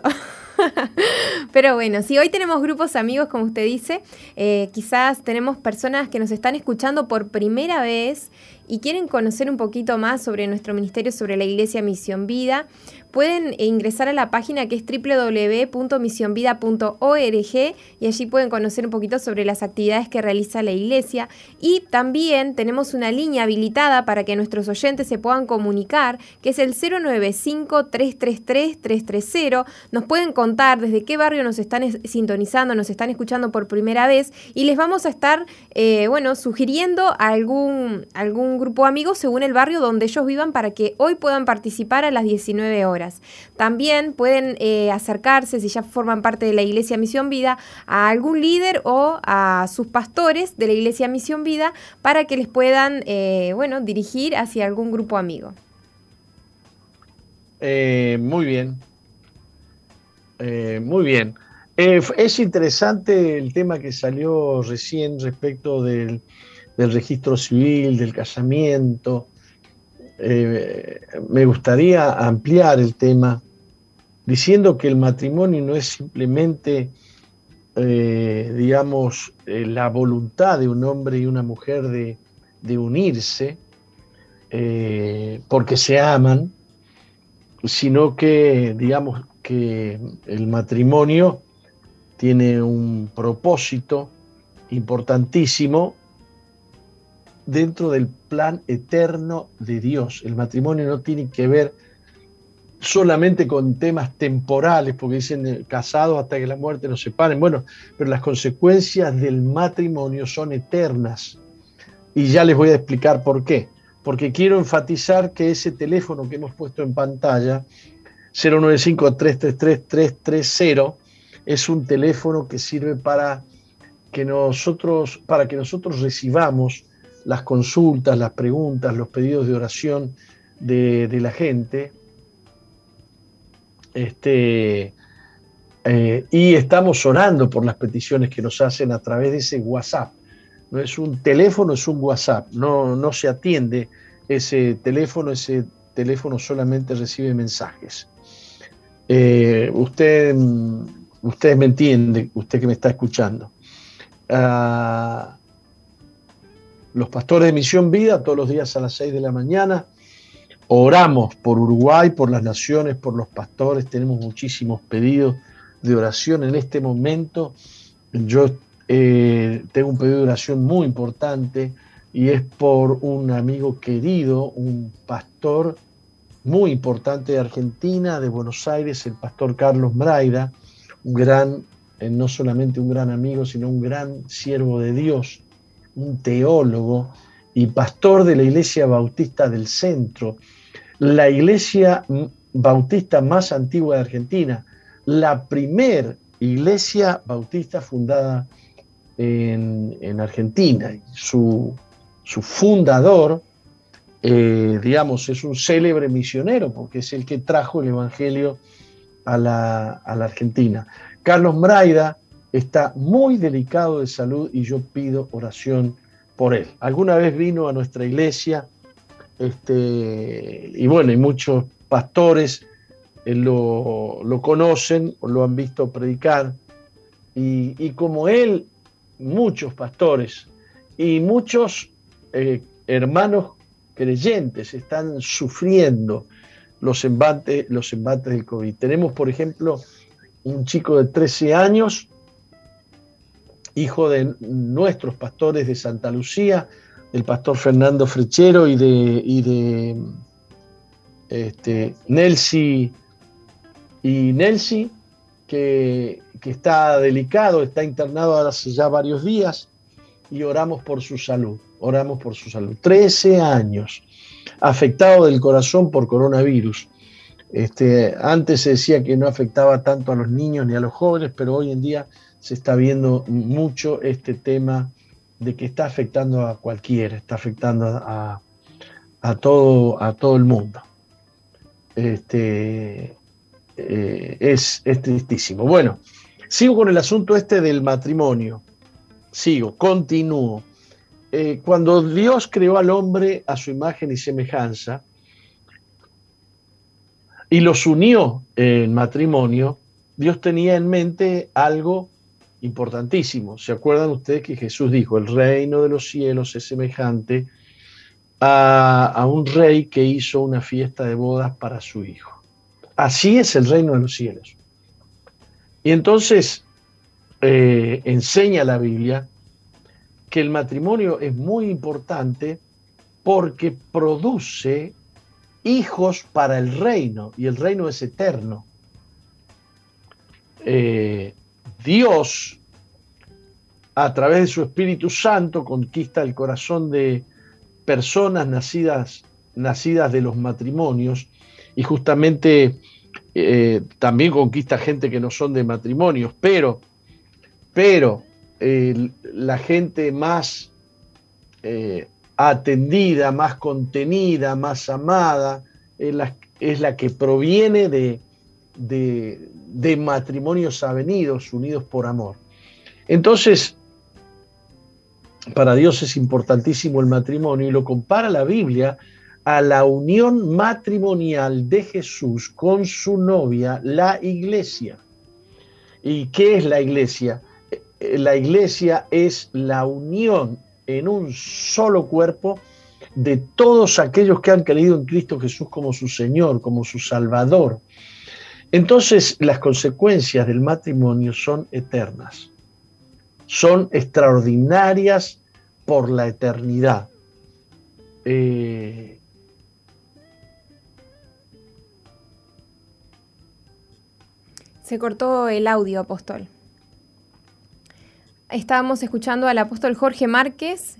Speaker 2: pero bueno, si hoy tenemos grupos amigos, como usted dice, eh, quizás tenemos personas que nos están escuchando por primera vez y quieren conocer un poquito más sobre nuestro ministerio, sobre la Iglesia Misión Vida, pueden ingresar a la página que es www.misionvida.org y allí pueden conocer un poquito sobre las actividades que realiza la Iglesia. Y también tenemos una línea habilitada para que nuestros oyentes se puedan comunicar, que es el 095-333-330. Nos pueden contar desde qué barrio nos están sintonizando, nos están escuchando por primera vez y les vamos a estar, eh, bueno, sugiriendo algún, algún grupo de amigos según el barrio donde ellos vivan para que hoy puedan participar a las 19 horas. También pueden eh, acercarse, si ya forman parte de la Iglesia Misión Vida, a algún líder o a sus pastores de la Iglesia Misión Vida para que les puedan, eh, bueno, dirigir hacia algún grupo amigo.
Speaker 1: Eh, muy bien. muy bien. es interesante el tema que salió recién respecto del del registro civil, del casamiento. Eh, me gustaría ampliar el tema diciendo que el matrimonio no es simplemente, eh, digamos, eh, la voluntad de un hombre y una mujer de, de unirse porque se aman, sino que, digamos, que el matrimonio tiene un propósito importantísimo dentro del plan eterno de Dios. El matrimonio no tiene que ver solamente con temas temporales, porque dicen eh, casados hasta que la muerte nos separen. Bueno, pero las consecuencias del matrimonio son eternas. Y ya les voy a explicar por qué. Porque quiero enfatizar que ese teléfono que hemos puesto en pantalla, 095-333-330, es un teléfono que sirve para que nosotros, para que nosotros recibamos las consultas, las preguntas, los pedidos de oración de, la gente. Este, eh, y estamos orando por las peticiones que nos hacen a través de ese WhatsApp. No es un teléfono, es un WhatsApp. No, no se atiende ese teléfono, ese teléfono solamente recibe mensajes. Eh, usted, usted me entiende, usted que me está escuchando. Ah, los pastores de Misión Vida, todos los días a las 6 de la mañana, oramos por Uruguay, por las naciones, por los pastores, tenemos muchísimos pedidos de oración en este momento. Yo eh, tengo un pedido de oración muy importante y es por un amigo querido, un pastor muy importante de Argentina, de Buenos Aires, el pastor Carlos Mraida, un gran, eh, no solamente un gran amigo, sino un gran siervo de Dios, un teólogo y pastor de la Iglesia Bautista del Centro, la iglesia bautista más antigua de Argentina, la primer iglesia bautista fundada en, Argentina. Su, su fundador, eh, digamos, es un célebre misionero, porque es el que trajo el Evangelio a la, a la Argentina. Carlos Mraida está muy delicado de salud y yo pido oración por él. Alguna vez vino a nuestra iglesia, este, y bueno, y muchos pastores eh, lo, lo, conocen o lo han visto predicar. Y, como él, muchos pastores y muchos eh, hermanos creyentes están sufriendo los embates, los embates del COVID. Tenemos, por ejemplo, un chico de 13 años, hijo de nuestros pastores de Santa Lucía, el pastor Fernando Frechero y de, y este, y Nelsi, que, está delicado, está internado hace ya varios días y oramos por su salud, oramos por su salud. Trece años, afectado del corazón por coronavirus. Este, antes se decía que no afectaba tanto a los niños ni a los jóvenes, pero hoy en día se está viendo mucho este tema de que está afectando a cualquiera, está afectando a, todo, a todo el mundo. Este, eh, es, tristísimo. Bueno, sigo con el asunto este del matrimonio. Sigo, continúo. Eh, cuando Dios creó al hombre a su imagen y semejanza y los unió en matrimonio, Dios tenía en mente algo importantísimo. ¿Se acuerdan ustedes que Jesús dijo, el reino de los cielos es semejante a, un rey que hizo una fiesta de bodas para su hijo? Así es el reino de los cielos. Y entonces eh, enseña la Biblia que el matrimonio es muy importante porque produce hijos para el reino y el reino es eterno. Eh, Dios, a través de su Espíritu Santo, conquista el corazón de personas nacidas, nacidas de los matrimonios y justamente eh, también conquista gente que no son de matrimonios, pero, pero la gente más eh, atendida, más contenida, más amada, la, es la que proviene de, de matrimonios avenidos, unidos por amor. Entonces, para Dios es importantísimo el matrimonio y lo compara la Biblia a la unión matrimonial de Jesús con su novia, la iglesia. ¿Y qué es la iglesia? Eh, la iglesia es la unión en un solo cuerpo de todos aquellos que han creído en Cristo Jesús como su Señor, como su Salvador. Entonces las consecuencias del matrimonio son eternas, son extraordinarias por la eternidad. Eh,
Speaker 2: Se cortó el audio, apóstol. Estábamos escuchando al apóstol Jorge Márquez,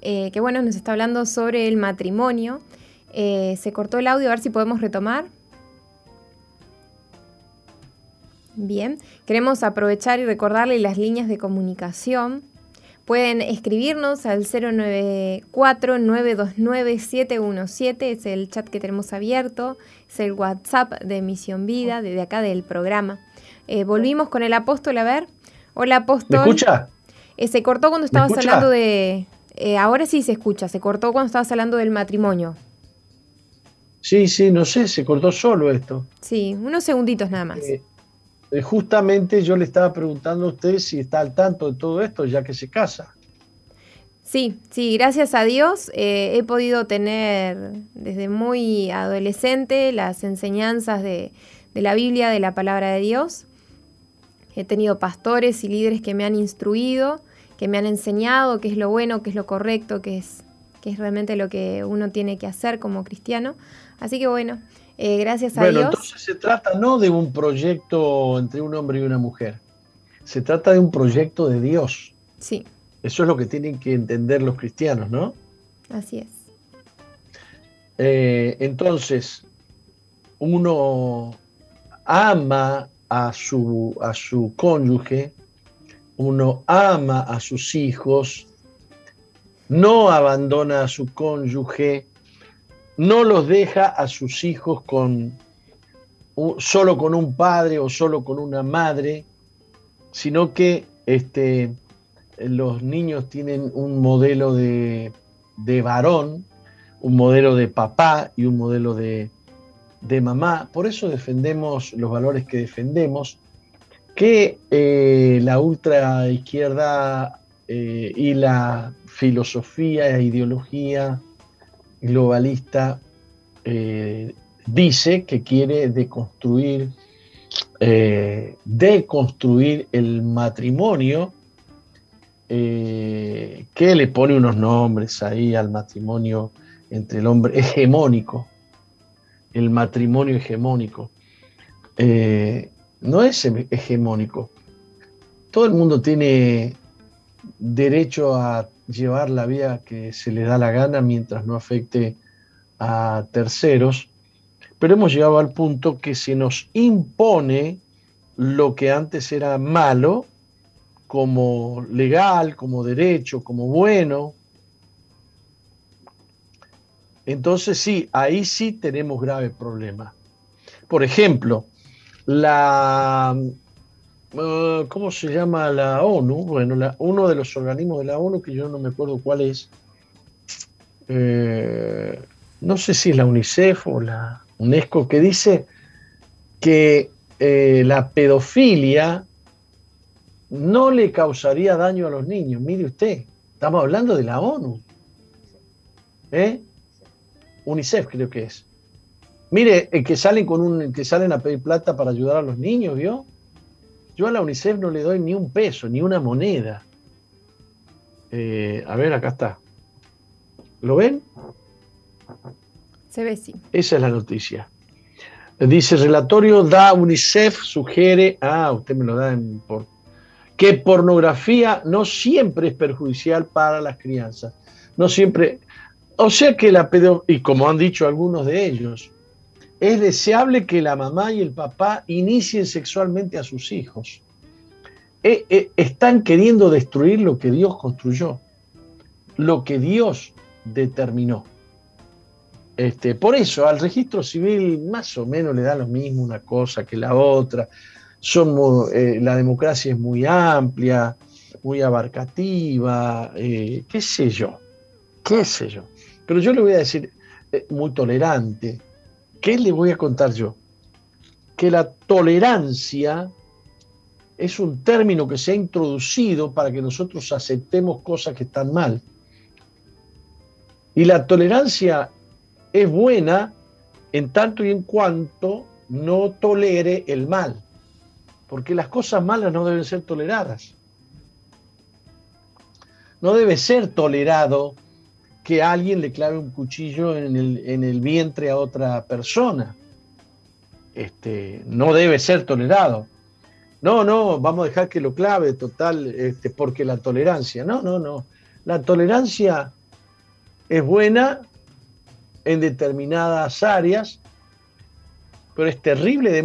Speaker 2: eh, que bueno, nos está hablando sobre el matrimonio. Eh, se cortó el audio, a ver si podemos retomar. Bien, queremos aprovechar y recordarle las líneas de comunicación. Pueden escribirnos al 094-929-717, es el chat que tenemos abierto, es el WhatsApp de Misión Vida, desde acá del programa. Eh, volvimos con el apóstol, a ver. Hola apóstol. ¿Me
Speaker 1: escucha?
Speaker 2: Eh, se cortó cuando estabas hablando de... Eh, ahora sí se escucha, se cortó cuando estabas hablando del matrimonio.
Speaker 1: Sí, sí, no sé, se cortó solo esto.
Speaker 2: Sí, unos segunditos nada más.
Speaker 1: Eh, justamente yo le estaba preguntando a usted si está al tanto de todo esto ya que se casa.
Speaker 2: Sí, sí, gracias a Dios eh, he podido tener desde muy adolescente las enseñanzas de, de la Biblia, de la palabra de Dios. He tenido pastores y líderes que me han instruido, que me han enseñado qué es lo bueno, qué es lo correcto, qué es, qué es realmente lo que uno tiene que hacer como cristiano. Así que bueno, eh, gracias a
Speaker 1: Dios.
Speaker 2: Bueno,
Speaker 1: entonces se trata no de un proyecto entre un hombre y una mujer, se trata de un proyecto de Dios.
Speaker 2: Sí.
Speaker 1: Eso es lo que tienen que entender los cristianos, ¿no?
Speaker 2: Así es.
Speaker 1: Eh, entonces, uno ama a su, a su cónyuge, uno ama a sus hijos, no abandona a su cónyuge, no los deja a sus hijos con solo con un padre o solo con una madre, sino que este, los niños tienen un modelo de, varón, un modelo de papá y un modelo de, mamá. Por eso defendemos los valores que defendemos, que eh, la ultra izquierda eh, y la filosofía e ideología globalista eh, dice que quiere deconstruir, eh, deconstruir el matrimonio, eh, que le pone unos nombres ahí al matrimonio entre el hombre hegemónico, el matrimonio hegemónico. no es hegemónico. Todo el mundo tiene derecho a llevar la vida que se le da la gana mientras no afecte a terceros, pero hemos llegado al punto que se nos impone lo que antes era malo como legal, como derecho, como bueno. Entonces sí, ahí sí tenemos graves problemas. Por ejemplo, la Ah, ¿cómo se llama la ONU? Bueno, uno de los organismos de la ONU, que yo no me acuerdo cuál es, eh, no sé si es la UNICEF o la UNESCO, que dice que eh, la pedofilia no le causaría daño a los niños. Mire usted, estamos hablando de la ONU. ¿Eh? UNICEF creo que es. Mire, que salen con un, que salen a pedir plata para ayudar a los niños, ¿vio? Yo a la UNICEF no le doy ni un peso, ni una moneda. Eh, a ver, acá está. ¿Lo ven?
Speaker 2: Se ve, sí.
Speaker 1: Esa es la noticia. Dice, relatorio da UNICEF, sugiere, ah, usted me lo da en por, que pornografía no siempre es perjudicial para las crianzas. No siempre. O sea que la pedo, y como han dicho algunos de ellos, es deseable que la mamá y el papá inicien sexualmente a sus hijos. E, e, están queriendo destruir lo que Dios construyó, lo que Dios determinó. Este, por eso al registro civil más o menos le da lo mismo una cosa que la otra. Eh, la democracia es muy amplia, muy abarcativa, eh, qué sé yo, qué sé yo. Pero yo le voy a decir, eh, muy tolerante, ¿Qué le voy a contar yo? Que la tolerancia es un término que se ha introducido para que nosotros aceptemos cosas que están mal. Y la tolerancia es buena en tanto y en cuanto no tolere el mal, porque las cosas malas no deben ser toleradas. No debe ser tolerado que alguien le clave un cuchillo en el, vientre a otra persona. Este, no debe ser tolerado. No, no, vamos a dejar que lo clave total, este, porque la tolerancia. No, no, no. La tolerancia es buena en determinadas áreas, pero es terrible de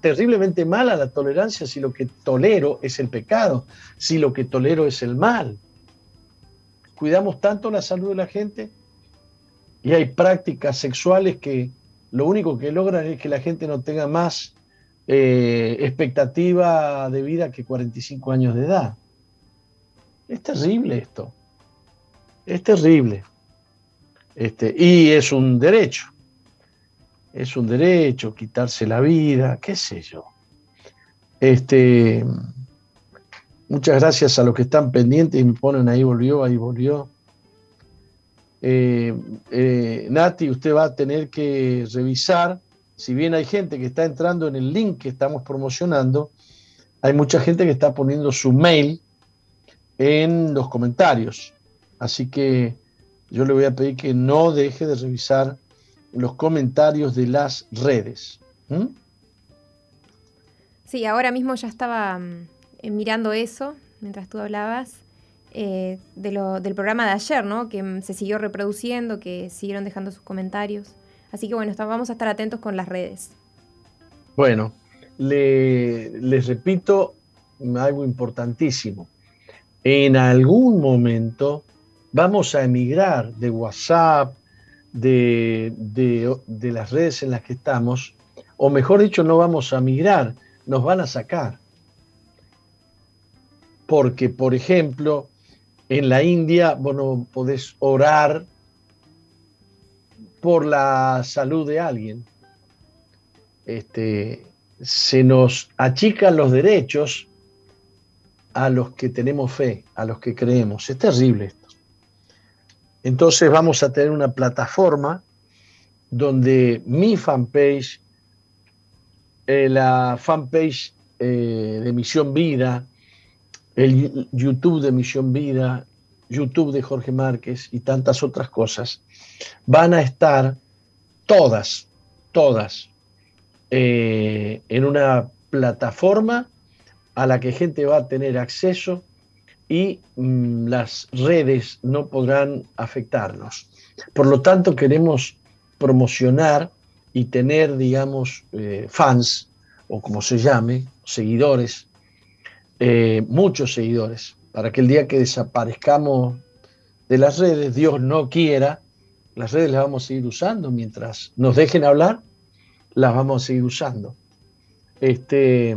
Speaker 1: terriblemente mala la tolerancia si lo que tolero es el pecado, si lo que tolero es el mal cuidamos tanto la salud de la gente y hay prácticas sexuales que lo único que logran es que la gente no tenga más eh, expectativa de vida que 45 años de edad. Es terrible esto. Es terrible. Este, y es un derecho. es un derecho, quitarse la vida, qué sé yo. Este, muchas gracias a los que están pendientes y me ponen ahí volvió, ahí volvió. Eh, eh, Nati, usted va a tener que revisar, si bien hay gente que está entrando en el link que estamos promocionando, hay mucha gente que está poniendo su mail en los comentarios. Así que yo le voy a pedir que no deje de revisar los comentarios de las redes.
Speaker 2: Sí, ahora mismo ya estaba mm, eh, mirando eso mientras tú hablabas. Eh, del programa de ayer, ¿no? Que mm, se siguió reproduciendo, que siguieron dejando sus comentarios. Así que bueno, vamos a estar atentos con las redes.
Speaker 1: Bueno, les repito algo importantísimo. En algún momento vamos a emigrar de WhatsApp, de, de, las redes en las que estamos, o mejor dicho, no vamos a migrar, nos van a sacar. Porque, por ejemplo, en la India, bueno, podés orar por la salud de alguien. Este, se nos achican los derechos a los que tenemos fe, a los que creemos. Es terrible esto. Entonces vamos a tener una plataforma donde mi fanpage, eh, la fanpage eh, de Misión Vida, el YouTube de Misión Vida, YouTube de Jorge Márquez y tantas otras cosas, van a estar todas, todas eh, en una plataforma a la que gente va a tener acceso y mm, las redes no podrán afectarnos. Por lo tanto, queremos promocionar y tener, digamos, eh, fans, o como se llame, seguidores, eh, muchos seguidores, para que el día que desaparezcamos de las redes, Dios no quiera, las redes las vamos a seguir usando mientras nos dejen hablar, las vamos a seguir usando. Este,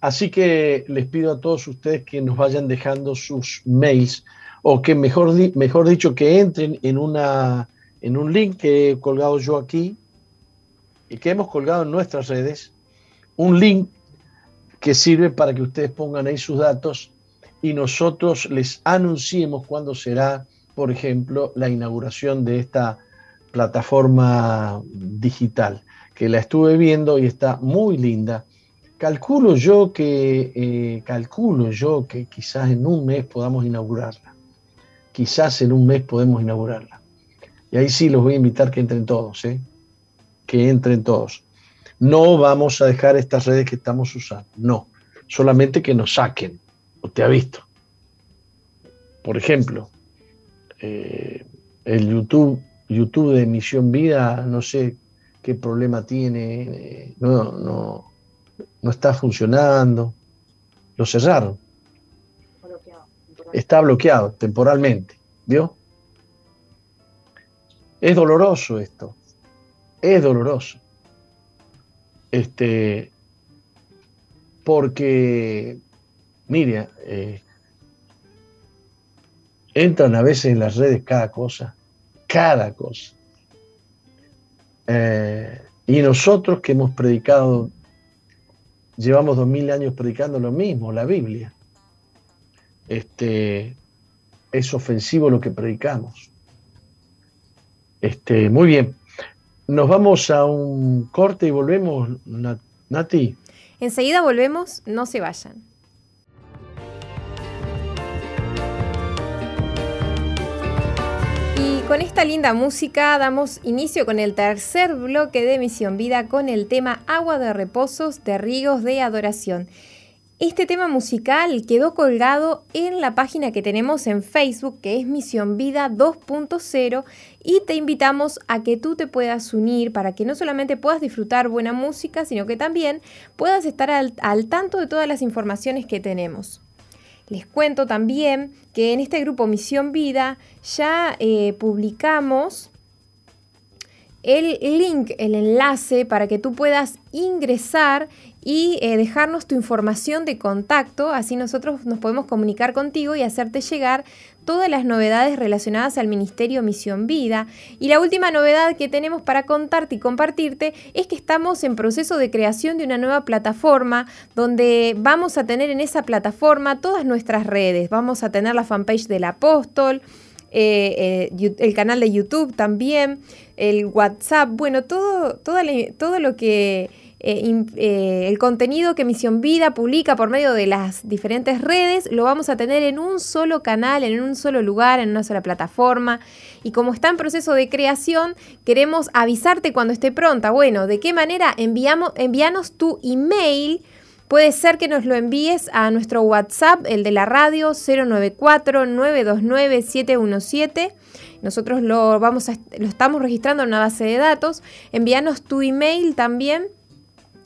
Speaker 1: así que les pido a todos ustedes que nos vayan dejando sus mails o que mejor, mejor dicho que entren en, una, en un link que he colgado yo aquí y que hemos colgado en nuestras redes, un link que sirve para que ustedes pongan ahí sus datos y nosotros les anunciemos cuándo será, por ejemplo, la inauguración de esta plataforma digital, que la estuve viendo y está muy linda. Calculo yo que, eh, calculo yo que quizás en un mes podamos inaugurarla. Quizás en un mes podemos inaugurarla. Y ahí sí los voy a invitar que entren todos, ¿eh? que entren todos. No vamos a dejar estas redes que estamos usando, no, solamente que nos saquen. Usted ha visto. Por ejemplo, eh, el YouTube, YouTube de Misión Vida, no sé qué problema tiene, no, no, no está funcionando. Lo cerraron. Está bloqueado temporalmente. ¿Vio? Es doloroso esto. Es doloroso. Este, porque, mire, eh, entran a veces en las redes cada cosa, cada cosa. Eh, y nosotros que hemos predicado, llevamos dos mil años predicando lo mismo, la Biblia. Este, es ofensivo lo que predicamos. Este, muy bien. Nos vamos a un corte y volvemos, Nati.
Speaker 2: Enseguida volvemos, no se vayan. Y con esta linda música damos inicio con el tercer bloque de Misión Vida con el tema Agua de Reposos de Ríos de Adoración. Este tema musical quedó colgado en la página que tenemos en Facebook, que es Misión Vida 2.0, y te invitamos a que tú te puedas unir para que no solamente puedas disfrutar buena música, sino que también puedas estar al, tanto de todas las informaciones que tenemos. Les cuento también que en este grupo Misión Vida ya eh, publicamos el link, el enlace para que tú puedas ingresar y eh, dejarnos tu información de contacto, así nosotros nos podemos comunicar contigo y hacerte llegar todas las novedades relacionadas al Ministerio Misión Vida. Y la última novedad que tenemos para contarte y compartirte es que estamos en proceso de creación de una nueva plataforma donde vamos a tener en esa plataforma todas nuestras redes. Vamos a tener la fanpage del apóstol. Eh, eh, el canal de YouTube también, el WhatsApp, bueno, todo, todo, todo lo que eh, eh, el contenido que Misión Vida publica por medio de las diferentes redes lo vamos a tener en un solo canal, en un solo lugar, en una sola plataforma. Y como está en proceso de creación, queremos avisarte cuando esté pronta. Bueno, ¿de qué manera? Enviamos, envíanos tu email. Puede ser que nos lo envíes a nuestro WhatsApp, el de la radio 094-929-717. Nosotros lo, vamos lo estamos registrando en una base de datos. Envíanos tu email también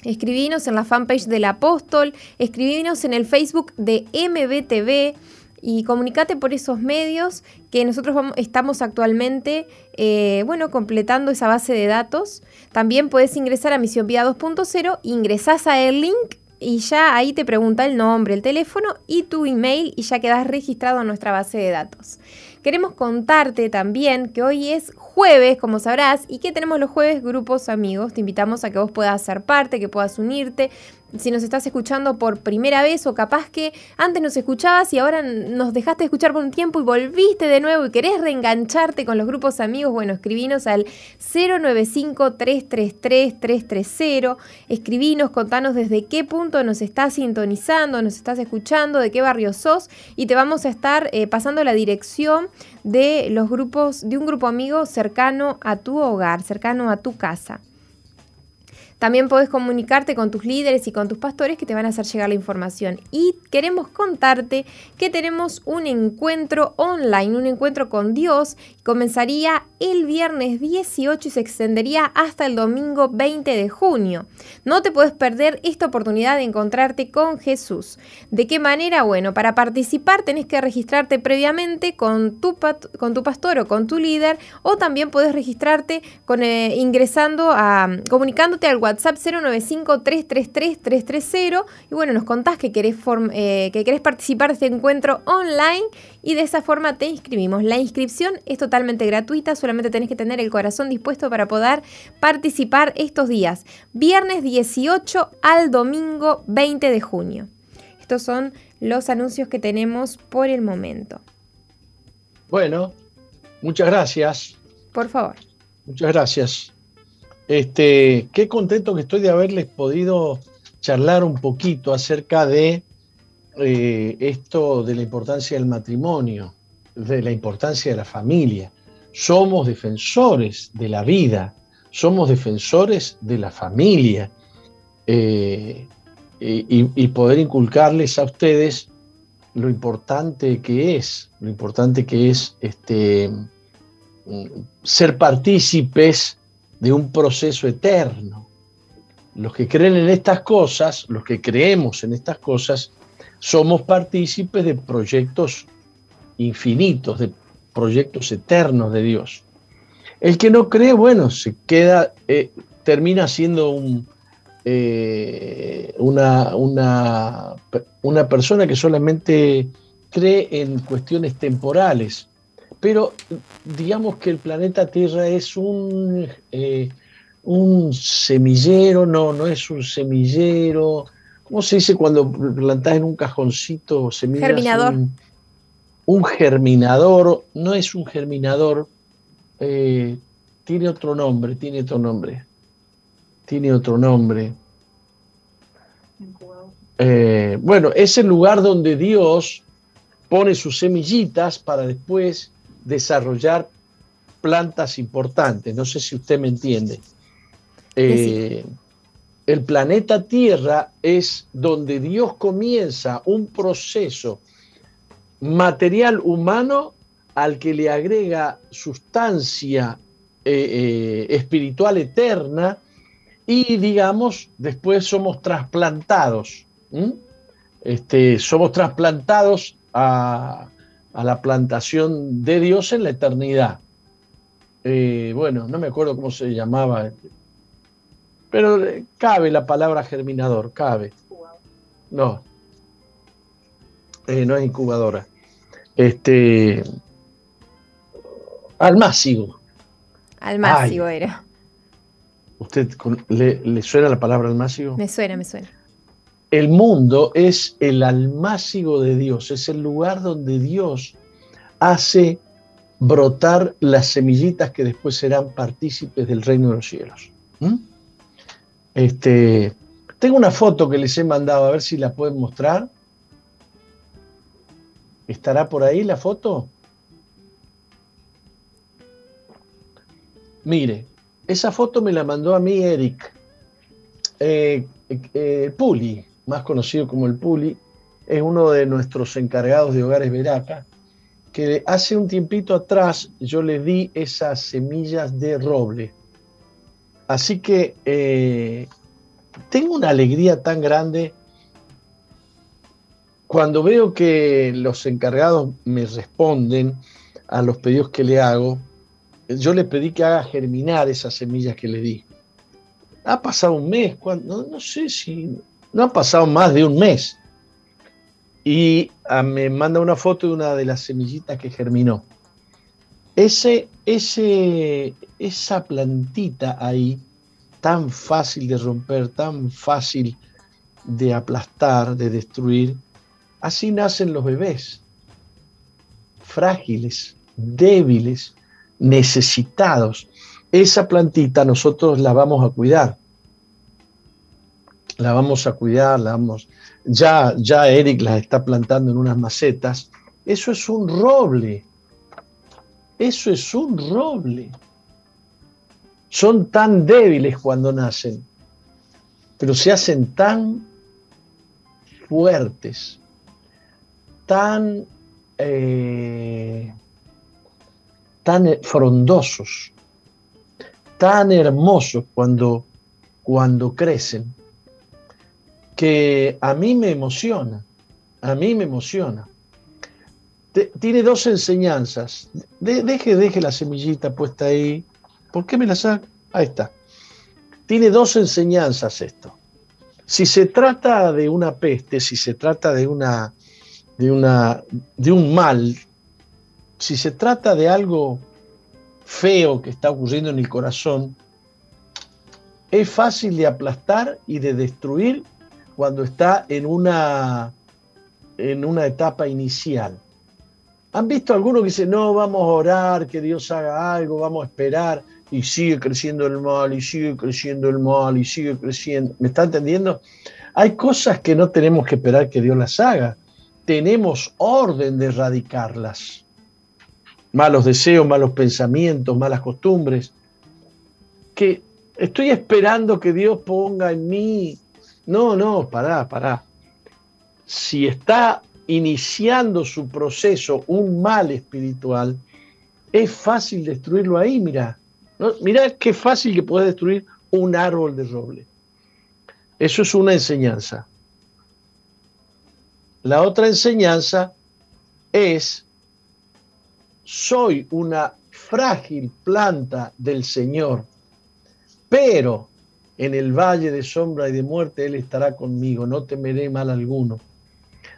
Speaker 2: Escribinos en la fanpage del apóstol, escribinos en el Facebook de MBTV y comunicate por esos medios que nosotros estamos actualmente, eh, bueno, completando esa base de datos. También puedes ingresar a Misión Vida 2.0, ingresás a el link y ya ahí te pregunta el nombre, el teléfono y tu email y ya quedas registrado en nuestra base de datos. Queremos contarte también que hoy es jueves, como sabrás, y que tenemos los jueves grupos amigos. Te invitamos a que vos puedas ser parte, que puedas unirte si nos estás escuchando por primera vez o capaz que antes nos escuchabas y ahora nos dejaste de escuchar por un tiempo y volviste de nuevo y querés reengancharte con los grupos amigos, bueno, escribinos al 095-333-330. Escribinos, contanos desde qué punto nos estás sintonizando, nos estás escuchando, de qué barrio sos y te vamos a estar eh, pasando la dirección de los grupos, de un grupo amigo cercano a tu hogar, cercano a tu casa. También podés comunicarte con tus líderes y con tus pastores que te van a hacer llegar la información. Y queremos contarte que tenemos un encuentro online, un encuentro con Dios. Comenzaría el viernes 18 y se extendería hasta el domingo 20 de junio. No te puedes perder esta oportunidad de encontrarte con Jesús. ¿De qué manera? Bueno, para participar tenés que registrarte previamente con tu, con tu pastor o con tu líder o también puedes registrarte con, eh, ingresando a comunicándote al WhatsApp 095-333-330 y bueno, nos contás que querés, eh, que querés participar de este encuentro online y de esa forma te inscribimos. La inscripción es totalmente gratuita, solamente tenés que tener el corazón dispuesto para poder participar estos días, viernes 18 al domingo 20 de junio. Estos son los anuncios que tenemos por el momento.
Speaker 1: Bueno, muchas gracias.
Speaker 2: Por favor.
Speaker 1: Muchas gracias. Este, qué contento que estoy de haberles podido charlar un poquito acerca de eh, esto de la importancia del matrimonio, de la importancia de la familia. Somos defensores de la vida, somos defensores de la familia eh, y, poder inculcarles a ustedes lo importante que es, lo importante que es este, ser partícipes de un proceso eterno. Los que creen en estas cosas, los que creemos en estas cosas, somos partícipes de proyectos infinitos, de proyectos eternos de Dios. El que no cree, bueno, se queda, eh, termina siendo un, eh, una, una, una persona que solamente cree en cuestiones temporales pero digamos que el planeta Tierra es un, eh, un semillero, no, no es un semillero. ¿Cómo se dice cuando plantás en un cajoncito semillas?
Speaker 2: Germinador.
Speaker 1: Un, germinador, no es un germinador, eh, tiene otro nombre, tiene otro nombre. Tiene otro nombre. Eh, bueno, es el lugar donde Dios pone sus semillitas para después desarrollar plantas importantes. No sé si usted me entiende. Eh, el planeta Tierra es donde Dios comienza un proceso material humano al que le agrega sustancia eh, eh, espiritual eterna y digamos, después somos trasplantados. Este, somos trasplantados a, la plantación de Dios en la eternidad. Eh, bueno, no me acuerdo cómo se llamaba, pero eh, cabe la palabra germinador, cabe. No, eh, no es incubadora. Este, almácigo.
Speaker 2: Almácigo era.
Speaker 1: ¿Usted le, suena la palabra almácigo?
Speaker 2: Me suena, me suena.
Speaker 1: El mundo es el almácigo de Dios, es el lugar donde Dios hace brotar las semillitas que después serán partícipes del reino de los cielos. ¿Mm? Este, tengo una foto que les he mandado, a ver si la pueden mostrar. ¿Estará por ahí la foto? Mire, esa foto me la mandó a mí Eric eh, eh, Puli, más conocido como el Puli, es uno de nuestros encargados de Hogares Veraca, que hace un tiempito atrás yo le di esas semillas de roble. Así que eh, tengo una alegría tan grande cuando veo que los encargados me responden a los pedidos que le hago. Yo le pedí que haga germinar esas semillas que le di. Ha pasado un mes, no, no sé si no ha pasado más de un mes y ah, me manda una foto de una de las semillitas que germinó. Ese, esa plantita ahí, tan fácil de romper, tan fácil de aplastar, de destruir, así nacen los bebés, frágiles, débiles, necesitados. Esa plantita nosotros la vamos a cuidar. La vamos a cuidar, la vamos, ya, ya Eric las está plantando en unas macetas, eso es un roble. Eso es un roble. Son tan débiles cuando nacen, pero se hacen tan fuertes, tan, eh, tan frondosos, tan hermosos cuando, cuando crecen que a mí me emociona, a mí me emociona. Tiene dos enseñanzas. deje, deje la semillita puesta ahí. ¿Por qué me la saca? Ahí está. Tiene dos enseñanzas esto. Si se trata de una peste, si se trata de una, de una, de un mal, si se trata de algo feo que está ocurriendo en el corazón, es fácil de aplastar y de destruir cuando está en una, en una etapa inicial. ¿Han visto algunos que dicen, no, vamos a orar, que Dios haga algo, vamos a esperar, y sigue creciendo el mal, y sigue creciendo el mal, y sigue creciendo? ¿Me está entendiendo? Hay cosas que no tenemos que esperar que Dios las haga. Tenemos orden de erradicarlas. Malos deseos, malos pensamientos, malas costumbres. Que estoy esperando que Dios ponga en mí no, no, pará, pará. Si está iniciando su proceso un mal espiritual, es fácil destruirlo ahí, mira. ¿no? Mirá qué fácil que puede destruir un árbol de roble. Eso es una enseñanza. La otra enseñanza es, soy una frágil planta del Señor, pero en el valle de sombra y de muerte, Él estará conmigo, no temeré mal alguno.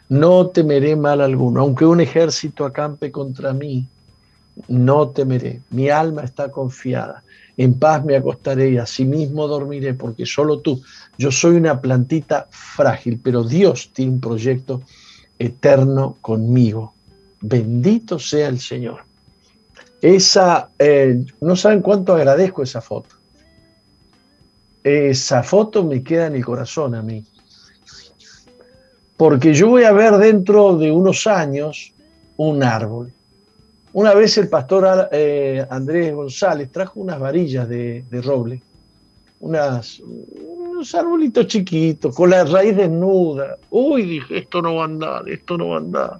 Speaker 1: No temeré mal alguno, aunque un ejército acampe contra mí, no temeré. Mi alma está confiada. En paz me acostaré y asimismo dormiré, porque solo tú, yo soy una plantita frágil, pero Dios tiene un proyecto eterno conmigo. Bendito sea el Señor. Esa, eh, no saben cuánto agradezco esa foto esa foto me queda en el corazón a mí. Porque yo voy a ver dentro de unos años un árbol. Una vez el pastor eh, Andrés González trajo unas varillas de, roble, unos arbolitos chiquitos, con la raíz desnuda. Uy, dije, esto no va a andar, esto no va a andar.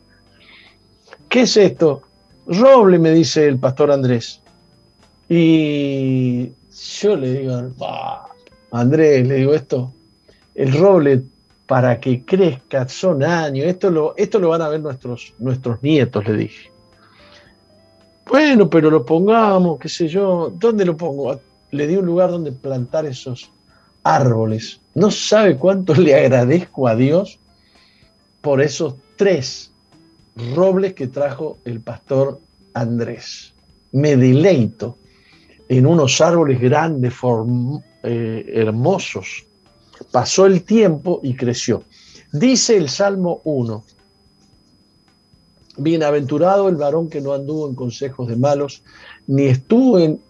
Speaker 1: ¿Qué es esto? Roble, me dice el pastor Andrés. Y yo le digo, Andrés, le digo esto, el roble para que crezca son años, esto lo, esto lo van a ver nuestros, nuestros nietos, le dije. Bueno, pero lo pongamos, qué sé yo, ¿dónde lo pongo? Le di un lugar donde plantar esos árboles. No sabe cuánto le agradezco a Dios por esos tres robles que trajo el pastor Andrés. Me deleito en unos árboles grandes, eh, hermosos. Pasó el tiempo y creció. Dice el Salmo 1, Bienaventurado el varón que no anduvo en consejos de malos, ni estuvo en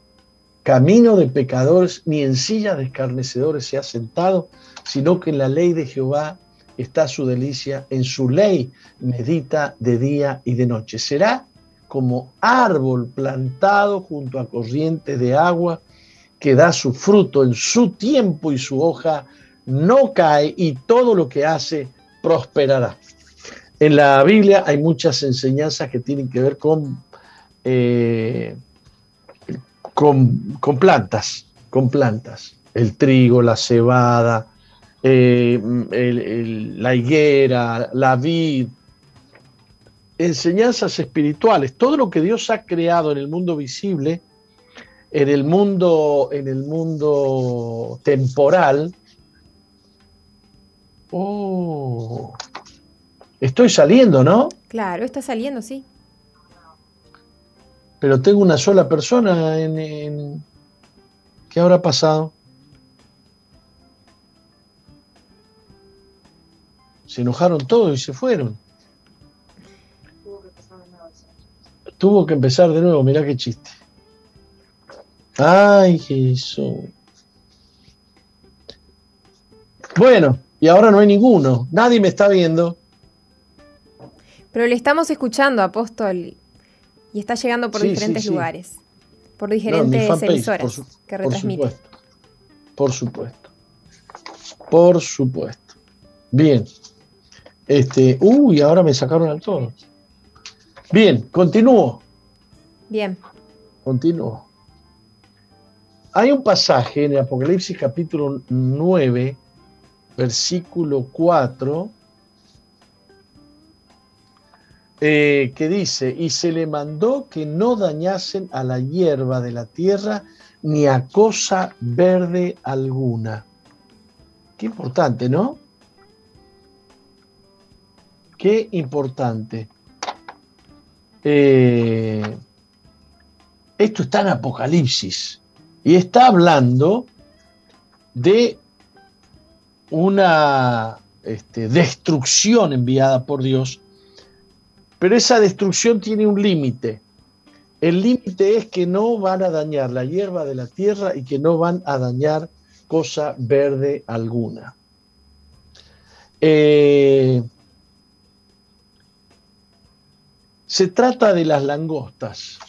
Speaker 1: camino de pecadores, ni en silla de escarnecedores se ha sentado, sino que en la ley de Jehová está su delicia, en su ley medita de día y de noche. Será como árbol plantado junto a corrientes de agua que da su fruto en su tiempo y su hoja no cae y todo lo que hace prosperará. En la Biblia hay muchas enseñanzas que tienen que ver con, eh, con, plantas, con plantas. El trigo, la cebada, eh, la higuera, la vid, enseñanzas espirituales, todo lo que Dios ha creado en el mundo visible, en el mundo, en el mundo temporal. Oh, Estoy saliendo, ¿no?
Speaker 2: Claro, está saliendo, sí.
Speaker 1: Pero tengo una sola persona en... ¿Qué habrá pasado? Se enojaron todos y se fueron. Tuvo que empezar de nuevo, mirá qué chiste. Ay, Jesús. Bueno, y ahora no hay ninguno. Nadie me está viendo.
Speaker 2: Pero le estamos escuchando, apóstol, y está llegando por diferentes lugares, por diferentes emisoras que retransmiten.
Speaker 1: Por supuesto, por supuesto. Bien. Este, uy, ahora me sacaron al todo. Bien, continúo.
Speaker 2: Bien.
Speaker 1: Continúo. Hay un pasaje en el Apocalipsis capítulo 9, versículo 4, Eh, que dice, y se le mandó que no dañasen a la hierba de la tierra ni a cosa verde alguna. Qué importante, ¿no? Qué importante. Eh, esto está en Apocalipsis y está hablando de una este, destrucción enviada por Dios pero esa destrucción tiene un límite. El límite es que no van a dañar la hierba de la tierra y que no van a dañar cosa verde alguna. Eh, se trata de las langostas.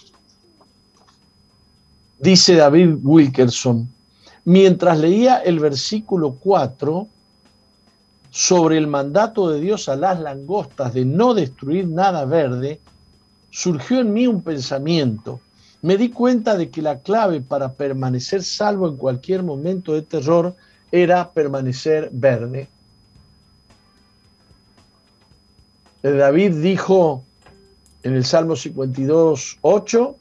Speaker 1: Dice David Wilkerson, mientras leía el versículo 4, sobre el mandato de Dios a las langostas de no destruir nada verde, surgió en mí un pensamiento. Me di cuenta de que la clave para permanecer salvo en cualquier momento de terror era permanecer verde. David dijo en el Salmo 52, 8,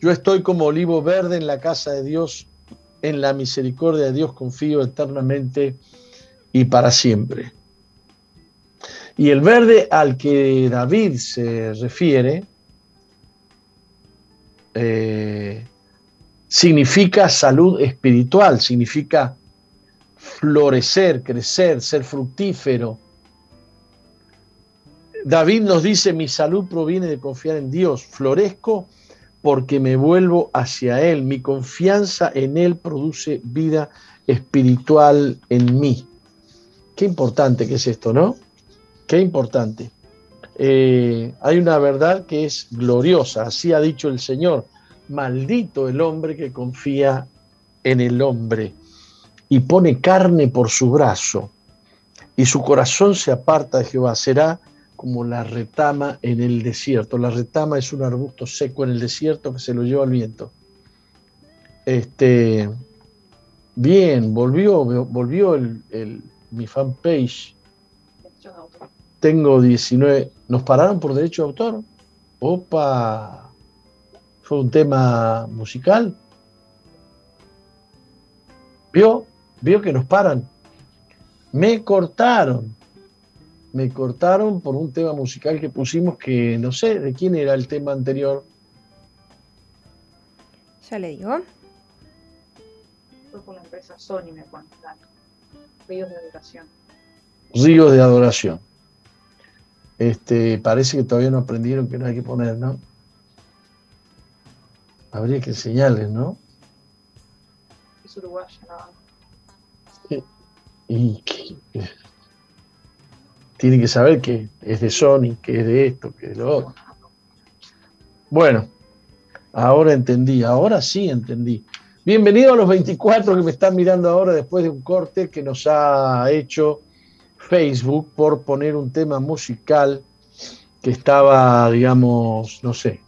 Speaker 1: yo estoy como olivo verde en la casa de Dios, en la misericordia de Dios confío eternamente y para siempre. Y el verde al que David se refiere eh, significa salud espiritual, significa florecer, crecer, ser fructífero. David nos dice, mi salud proviene de confiar en Dios, florezco porque me vuelvo hacia Él. Mi confianza en Él produce vida espiritual en mí. Qué importante que es esto, ¿no? Qué importante. Eh, hay una verdad que es gloriosa, así ha dicho el Señor. Maldito el hombre que confía en el hombre y pone carne por su brazo y su corazón se aparta de Jehová. Será como la retama en el desierto. La retama es un arbusto seco en el desierto que se lo lleva al viento. Este, bien, volvió, volvió el, mi fanpage. Tengo 19. ¿Nos pararon por derecho de autor? Opa. Fue un tema musical. ¿Vio? ¿Vio que nos paran? Me cortaron me cortaron por un tema musical que pusimos que no sé de quién era el tema anterior.
Speaker 2: Ya le digo.
Speaker 4: Fue por la empresa Sony, me cuentan. Ríos de adoración.
Speaker 1: Ríos de adoración. Este, parece que todavía no aprendieron que no hay que poner, ¿no? Habría que enseñarles, ¿no?
Speaker 4: Es uruguaya, ¿no?
Speaker 1: Y que, tienen que saber que es de Sony, que es de esto, que es de lo otro. Bueno, ahora entendí, ahora sí entendí. Bienvenido a los 24 que me están mirando ahora después de un corte que nos ha hecho Facebook por poner un tema musical que estaba, digamos, no sé.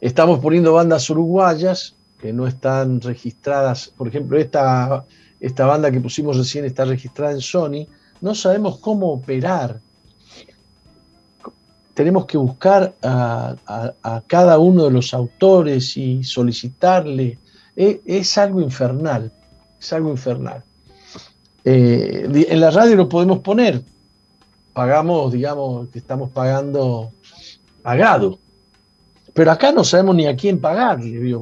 Speaker 1: Estamos poniendo bandas uruguayas que no están registradas. Por ejemplo, esta, esta banda que pusimos recién está registrada en Sony. No sabemos cómo operar. Tenemos que buscar a, cada uno de los autores y solicitarle. Es, es algo infernal. Es algo infernal. Eh, en la radio lo podemos poner. Pagamos, digamos, que estamos pagando pagado. Pero acá no sabemos ni a quién pagarle.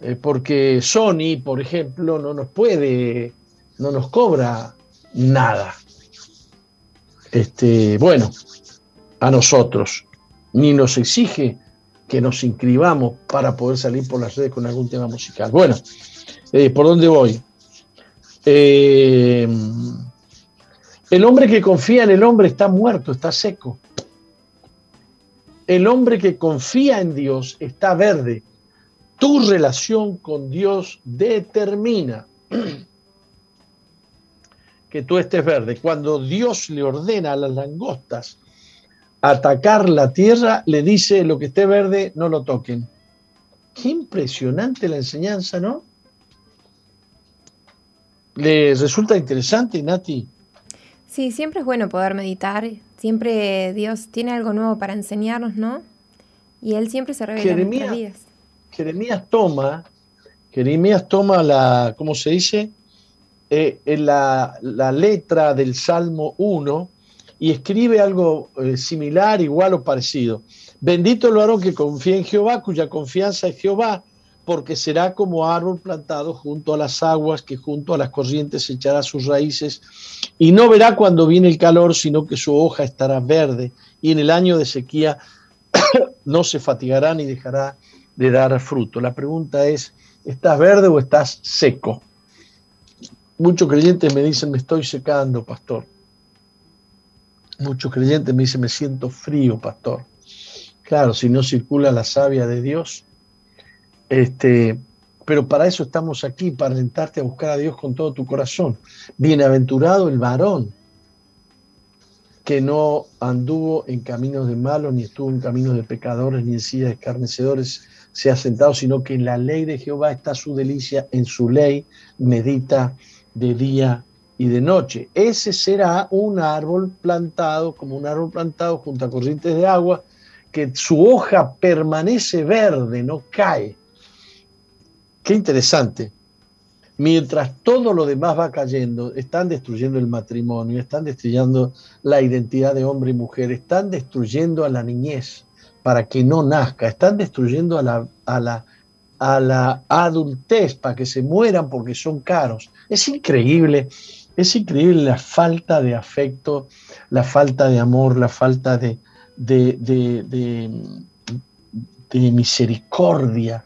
Speaker 1: Eh, porque Sony, por ejemplo, no nos puede, no nos cobra nada. Este, bueno, a nosotros, ni nos exige que nos inscribamos para poder salir por las redes con algún tema musical. Bueno, eh, ¿por dónde voy? Eh, el hombre que confía en el hombre está muerto, está seco. El hombre que confía en Dios está verde. Tu relación con Dios determina que tú estés verde. Cuando Dios le ordena a las langostas atacar la tierra, le dice lo que esté verde, no lo toquen. Qué impresionante la enseñanza, ¿no? ¿Le resulta interesante, Nati?
Speaker 2: Sí, siempre es bueno poder meditar. Siempre Dios tiene algo nuevo para enseñarnos, ¿no? Y Él siempre se revela en nuestras vidas.
Speaker 1: Jeremías toma, Jeremías toma la, ¿cómo se dice? Eh, la, letra del Salmo 1 y escribe algo eh, similar, igual o parecido. Bendito el varón que confía en Jehová, cuya confianza es Jehová, porque será como árbol plantado junto a las aguas, que junto a las corrientes echará sus raíces, y no verá cuando viene el calor, sino que su hoja estará verde, y en el año de sequía no se fatigará ni dejará de dar fruto. La pregunta es, ¿estás verde o estás seco? Muchos creyentes me dicen, me estoy secando, pastor. Muchos creyentes me dicen, me siento frío, pastor. Claro, si no circula la savia de Dios, este, pero para eso estamos aquí, para alentarte a buscar a Dios con todo tu corazón. Bienaventurado el varón que no anduvo en caminos de malos, ni estuvo en caminos de pecadores, ni en sillas de escarnecedores se ha sentado, sino que en la ley de Jehová está su delicia, en su ley medita de día y de noche. Ese será un árbol plantado, como un árbol plantado junto a corrientes de agua, que su hoja permanece verde, no cae Qué interesante. Mientras todo lo demás va cayendo, están destruyendo el matrimonio, están destruyendo la identidad de hombre y mujer, están destruyendo a la niñez para que no nazca, están destruyendo a la, a la, a la adultez para que se mueran porque son caros. Es increíble, es increíble la falta de afecto, la falta de amor, la falta de, de, de, de misericordia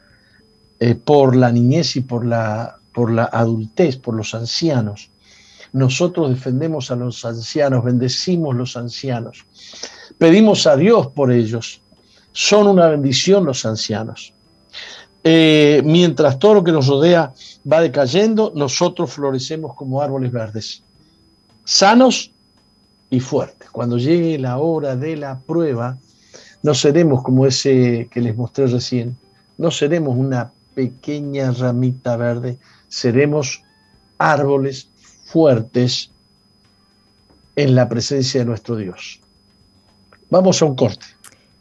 Speaker 1: eh, por la niñez y por la, por la adultez, por los ancianos. Nosotros defendemos a los ancianos, bendecimos los ancianos, pedimos a Dios por ellos. Son una bendición los ancianos. Eh, mientras todo lo que nos rodea va decayendo, nosotros florecemos como árboles verdes, sanos y fuertes. Cuando llegue la hora de la prueba, no seremos como ese que les mostré recién, no seremos una pequeña ramita verde, seremos árboles fuertes en la presencia de nuestro Dios. Vamos a un corte.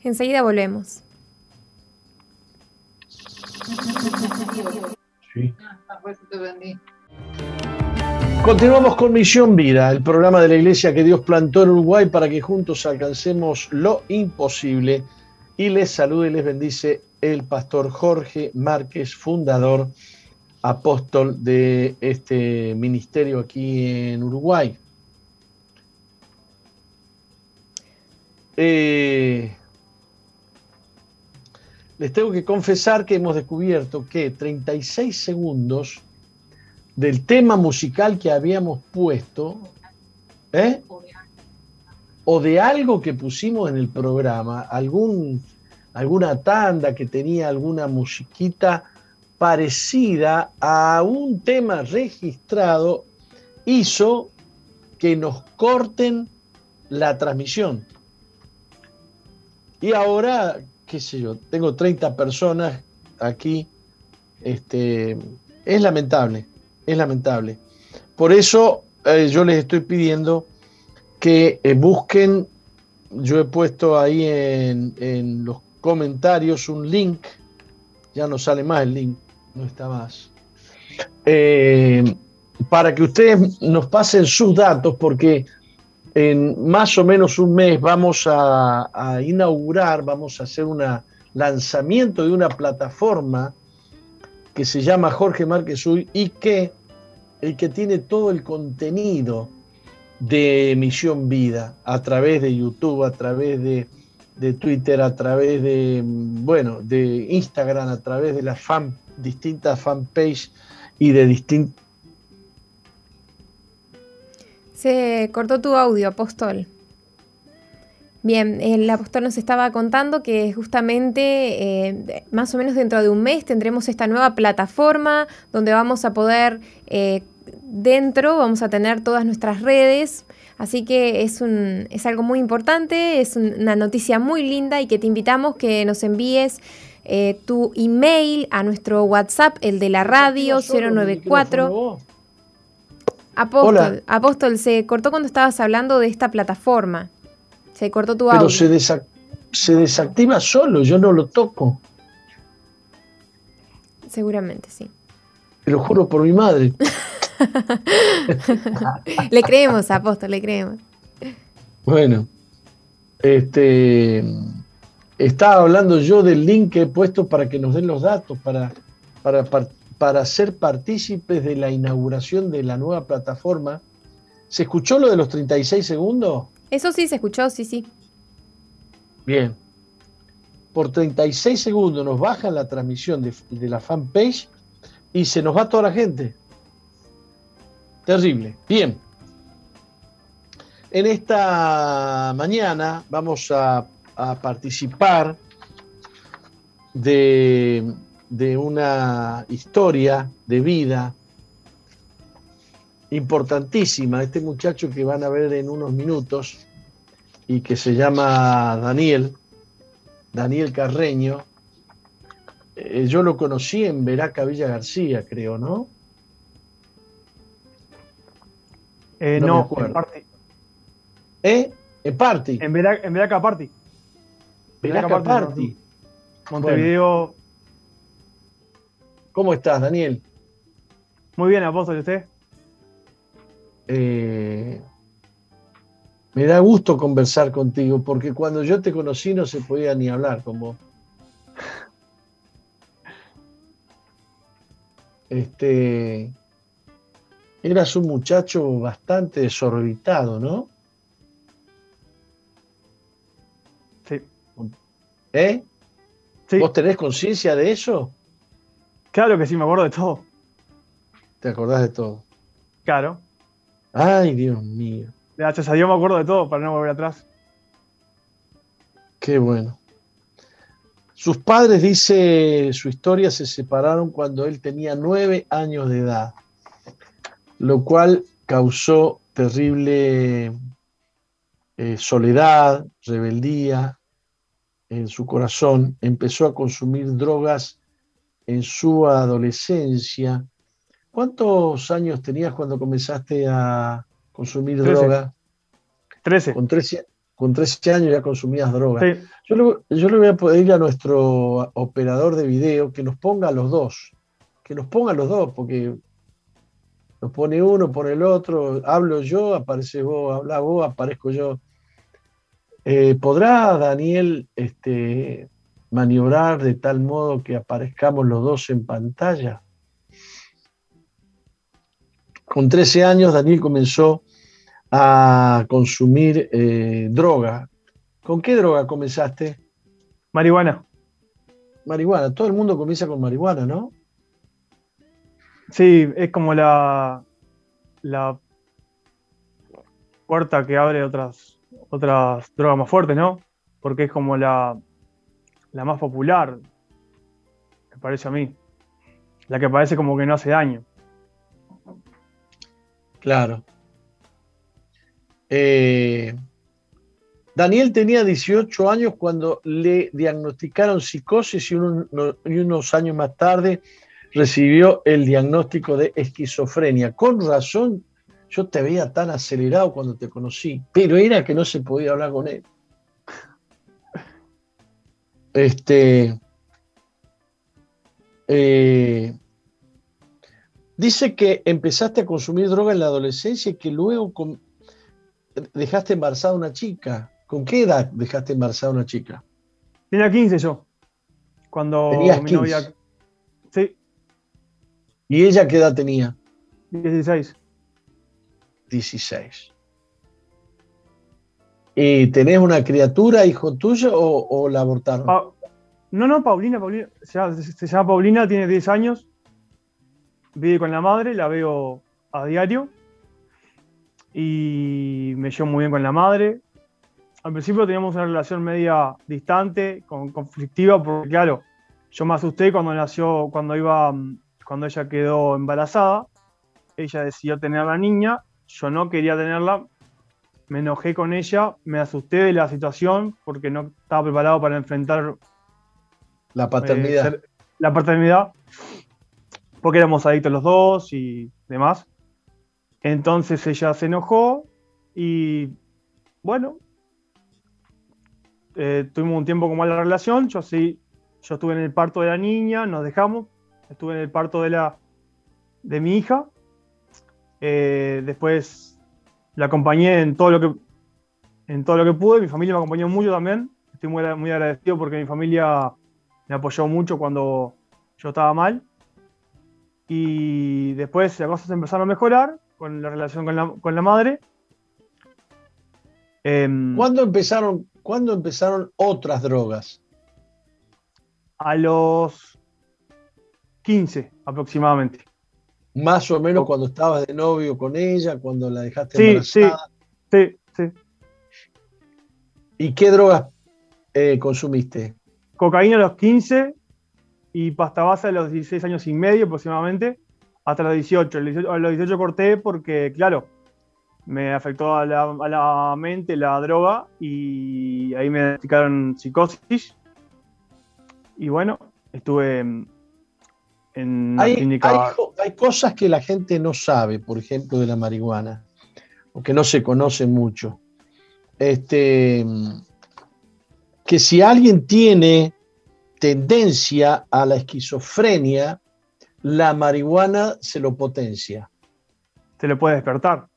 Speaker 2: Enseguida volvemos.
Speaker 1: Continuamos con Misión Vida, el programa de la iglesia que Dios plantó en Uruguay para que juntos alcancemos lo imposible. Y les saluda y les bendice el pastor Jorge Márquez, fundador, apóstol de este ministerio aquí en Uruguay. Eh, les tengo que confesar que hemos descubierto que 36 segundos del tema musical que habíamos puesto, ¿eh? o de algo que pusimos en el programa, alguna tanda que tenía alguna musiquita parecida a un tema registrado, hizo que nos corten la transmisión. Y ahora, qué sé yo, tengo 30 personas aquí. Este, es lamentable es lamentable. Por eso eh, yo les estoy pidiendo que eh, busquen, yo he puesto ahí en, los comentarios un link, ya no sale más el link, no está más, eh, para que ustedes nos pasen sus datos porque en más o menos un mes vamos a, inaugurar, vamos a hacer un lanzamiento de una plataforma que se llama Jorge Márquez Uy y que, el que tiene todo el contenido de Misión Vida a través de YouTube, a través de, Twitter, a través de, bueno, de Instagram, a través de las fan, distintas fanpages y de distintos...
Speaker 2: Se cortó tu audio, apóstol. Bien, el apóstol nos estaba contando que justamente eh, más o menos dentro de un mes tendremos esta nueva plataforma donde vamos a poder, eh, dentro vamos a tener todas nuestras redes, así que es, un, es algo muy importante, es una noticia muy linda y que te invitamos que nos envíes eh, tu email a nuestro WhatsApp, el de la radio 094. Apóstol, Apóstol, se cortó cuando estabas hablando de esta plataforma. Se cortó tu audio.
Speaker 1: Pero se, se desactiva solo, yo no lo toco.
Speaker 2: Seguramente, sí.
Speaker 1: Te lo juro por mi madre.
Speaker 2: le creemos, apóstol, le creemos.
Speaker 1: Bueno, este estaba hablando yo del link que he puesto para que nos den los datos, para, para, para ser partícipes de la inauguración de la nueva plataforma. ¿Se escuchó lo de los 36 segundos?
Speaker 2: Eso sí se escuchó, sí, sí.
Speaker 1: Bien. Por 36 segundos nos baja la transmisión de, la fanpage y se nos va toda la gente. Terrible. Bien. En esta mañana vamos a, participar de, de, una historia de vida importantísima, este muchacho que van a ver en unos minutos y que se llama Daniel, Daniel Carreño. Eh, yo lo conocí en Veraca Villa García, creo, ¿no?
Speaker 5: Eh, no, en Party.
Speaker 1: ¿Eh? En Party.
Speaker 5: En Veraca, en Veraca Party.
Speaker 1: Veraca, Party.
Speaker 5: Montevideo.
Speaker 1: ¿Cómo estás, Daniel?
Speaker 5: Muy bien, apóstol, ¿y usted?
Speaker 1: Eh, me da gusto conversar contigo, porque cuando yo te conocí no se podía ni hablar con vos. Este, eras un muchacho bastante desorbitado, ¿no?
Speaker 5: Sí.
Speaker 1: ¿Eh? ¿Vos tenés conciencia de eso?
Speaker 5: Claro que sí, me acuerdo de todo.
Speaker 1: ¿Te acordás de todo?
Speaker 5: Claro.
Speaker 1: Ay, Dios mío.
Speaker 5: Gracias a Dios me acuerdo de todo para no volver atrás.
Speaker 1: Qué bueno. Sus padres, dice su historia, se separaron cuando él tenía nueve años de edad, lo cual causó terrible eh, soledad, rebeldía en su corazón. Empezó a consumir drogas en su adolescencia ¿Cuántos años tenías cuando comenzaste a consumir droga?
Speaker 5: Trece.
Speaker 1: Con 13, con 13 años ya consumías droga. Yo, le, voy a pedir a nuestro operador de video que nos ponga los dos. Que nos ponga los dos, porque Lo pone uno, pone el otro, hablo yo, aparece vos, habla vos, aparezco yo. Eh, ¿Podrá Daniel este, maniobrar de tal modo que aparezcamos los dos en pantalla? Con 13 años Daniel comenzó a consumir eh, droga. ¿Con qué droga comenzaste?
Speaker 5: Marihuana.
Speaker 1: Marihuana. Todo el mundo comienza con marihuana, ¿no?
Speaker 5: Sí, es como la, la puerta que abre otras, otras drogas más fuertes, ¿no? Porque es como la, la más popular, me parece a mí. La que parece como que no hace daño.
Speaker 1: Claro. Eh, Daniel tenía 18 años cuando le diagnosticaron psicosis y, unos años más tarde recibió el diagnóstico de esquizofrenia. Con razón, yo te veía tan acelerado cuando te conocí, pero era que no se podía hablar con él. Este, eh, dice que empezaste a consumir droga en la adolescencia y que luego dejaste embarazada a una chica. ¿Con qué edad dejaste embarazada a una chica?
Speaker 5: Tenía 15 yo. Cuando mi novia. Sí.
Speaker 1: ¿Y ella qué edad tenía?
Speaker 5: 16.
Speaker 1: 16. ¿Y tenés una criatura, hijo tuyo, o, la abortaron?
Speaker 5: no, no, Paulina, Paulina. Se llama, Paulina, tiene 10 años. Vive con la madre, la veo a diario. Y me llevo muy bien con la madre al principio teníamos una relación media distante, conflictiva, porque claro, yo me asusté cuando nació, cuando iba, cuando ella quedó embarazada, ella decidió tener a la niña, yo no quería tenerla, me enojé con ella, me asusté de la situación porque no estaba preparado para enfrentar
Speaker 1: la paternidad.
Speaker 5: Eh, la paternidad, porque éramos adictos los dos y demás. Entonces ella se enojó y bueno, eh, tuvimos un tiempo con mala relación, yo sí, yo estuve en el parto de la niña, nos dejamos, estuve en el parto de, la, de mi hija, eh, después la acompañé en todo lo que en todo lo que pude, mi familia me acompañó mucho también, estoy muy, muy agradecido porque mi familia me apoyó mucho cuando yo estaba mal. Y después las cosas empezaron a mejorar con la relación con la, con la madre.
Speaker 1: ¿Cuándo empezaron ¿Cuándo empezaron otras drogas?
Speaker 5: A los 15 aproximadamente.
Speaker 1: Más o menos cuando estabas de novio con ella, cuando la dejaste embarazada.
Speaker 5: Sí, sí, sí.
Speaker 1: ¿Y qué drogas eh, consumiste?
Speaker 5: Cocaína a los 15 y pasta base a los 16 años y medio aproximadamente, hasta los 18. A los 18 corté porque, claro, me afectó a la, mente la droga y ahí me diagnosticaron psicosis. Y bueno, estuve en,
Speaker 1: hay, clínica. Hay, cosas que la gente no sabe, por ejemplo, de la marihuana, o que no se conoce mucho. Este, que si alguien tiene tendencia a la esquizofrenia, la marihuana se lo potencia.
Speaker 5: Se le puede despertar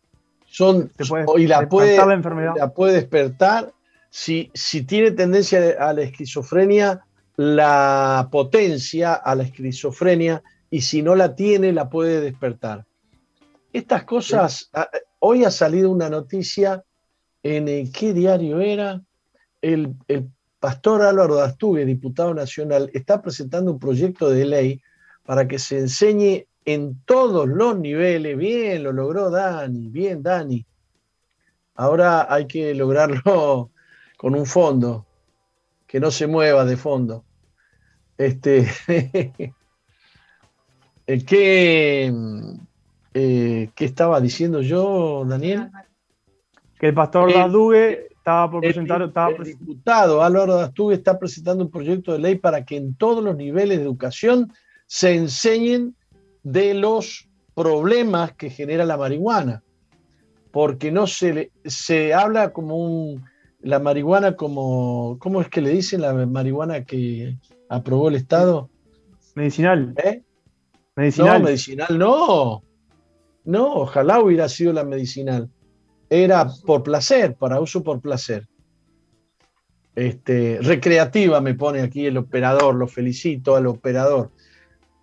Speaker 1: son y la puede, la, puede despertar. Si, si tiene tendencia a la esquizofrenia, la potencia a la esquizofrenia y si no la tiene, la puede despertar. Estas cosas, hoy ha salido una noticia en qué diario era, el, el pastor Álvaro Dastugue, diputado nacional, está presentando un proyecto de ley para que se enseñe en todos los niveles. Bien, lo logró Dani, bien Dani. Ahora hay que lograrlo con un fondo, que no se mueva de fondo. Este, ¿qué, eh, ¿Qué estaba diciendo yo, Daniel?
Speaker 5: Que el pastor Dastugue estaba por presentar.
Speaker 1: El, diputado Álvaro Dastugue está presentando un proyecto de ley para que en todos los niveles de educación se enseñen de los problemas que genera la marihuana, porque no se, se habla como un, la marihuana como, ¿cómo es que le dicen la marihuana que aprobó el Estado?
Speaker 5: Medicinal.
Speaker 1: ¿Eh? Medicinal. No, medicinal no. No, ojalá hubiera sido la medicinal. Era por placer, para uso por placer. Este, recreativa me pone aquí el operador, lo felicito al operador.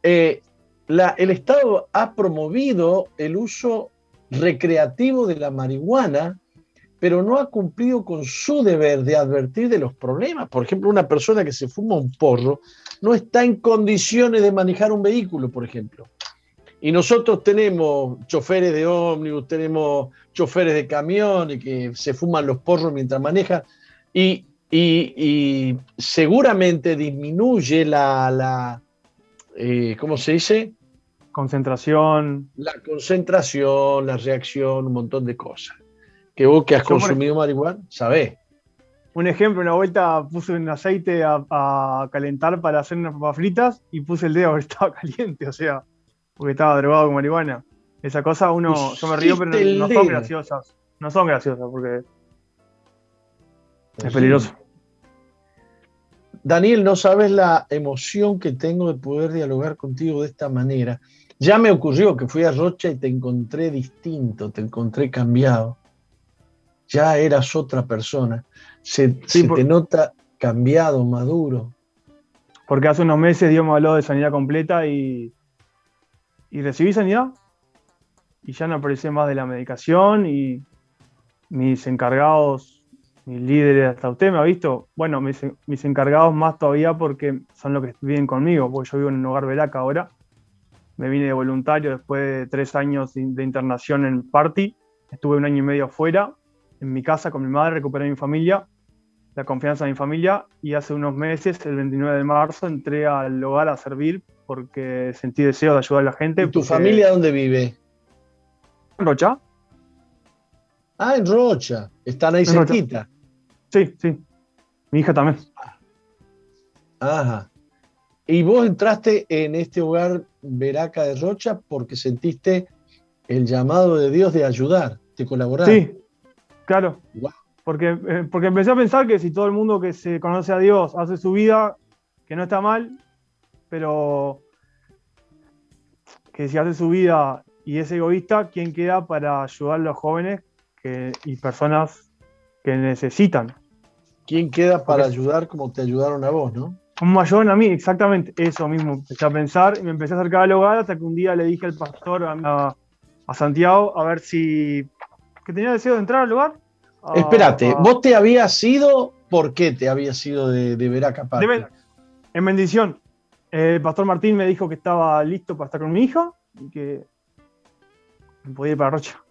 Speaker 1: Eh, el Estado ha promovido el uso recreativo de la marihuana, pero no ha cumplido con su deber de advertir de los problemas. Por ejemplo, una persona que se fuma un porro no está en condiciones de manejar un vehículo, por ejemplo. Y nosotros tenemos choferes de ómnibus, tenemos choferes de camiones que se fuman los porros mientras manejan y, seguramente disminuye la, la eh, ¿cómo se dice?
Speaker 5: Concentración.
Speaker 1: La concentración, la reacción, un montón de cosas. Que vos que has consumido marihuana, sabés.
Speaker 5: Un ejemplo, una vuelta puse un aceite a, calentar para hacer unas papas fritas y puse el dedo porque estaba caliente, o sea, porque estaba drogado con marihuana. Esa cosa uno, yo me río, pero no, son graciosas. No son graciosas porque es peligroso.
Speaker 1: Daniel, no sabes la emoción que tengo de poder dialogar contigo de esta manera. Ya me ocurrió que fui a Rocha y te encontré distinto, te encontré cambiado. Ya eras otra persona. Se, te nota cambiado, maduro.
Speaker 5: Porque hace unos meses Dios me habló de sanidad completa y, y recibí sanidad. Y ya no aparecé más de la medicación y mis encargados mis líderes, hasta usted me ha visto, bueno, mis, encargados más todavía porque son los que viven conmigo, porque yo vivo en un hogar Veraca ahora. Me vine de voluntario después de tres años de internación en Party. Estuve un año y medio afuera, en mi casa con mi madre, recuperé mi familia, la confianza de mi familia y hace unos meses, el 29 de marzo, entré al hogar a servir porque sentí deseo de ayudar a la gente. ¿Y
Speaker 1: tu familia dónde vive?
Speaker 5: En Rocha.
Speaker 1: Ah, en Rocha. Están ahí cerquita.
Speaker 5: Sí, sí. Mi hija también.
Speaker 1: Ajá. Y vos entraste en este hogar Veraca de Rocha porque sentiste el llamado de Dios de ayudar, de colaborar.
Speaker 5: Sí, claro. Porque, eh, porque empecé a pensar que si todo el mundo que se conoce a Dios hace su vida, que no está mal, pero que si hace su vida y es egoísta, ¿quién queda para ayudar a los jóvenes y personas que necesitan?
Speaker 1: ¿Quién queda para ayudar como te ayudaron a vos, no?
Speaker 5: Como me ayudaron a mí, exactamente eso mismo. Empecé a pensar y me empecé a acercar al hogar hasta que un día le dije al pastor a, Santiago a ver si. Que tenía deseo de entrar al hogar.
Speaker 1: Espérate, ¿vos te habías ido? ¿Por qué te habías ido de, de Veraca
Speaker 5: En bendición. El pastor Martín me dijo que estaba listo para estar con mi hija y que podía ir para Rocha.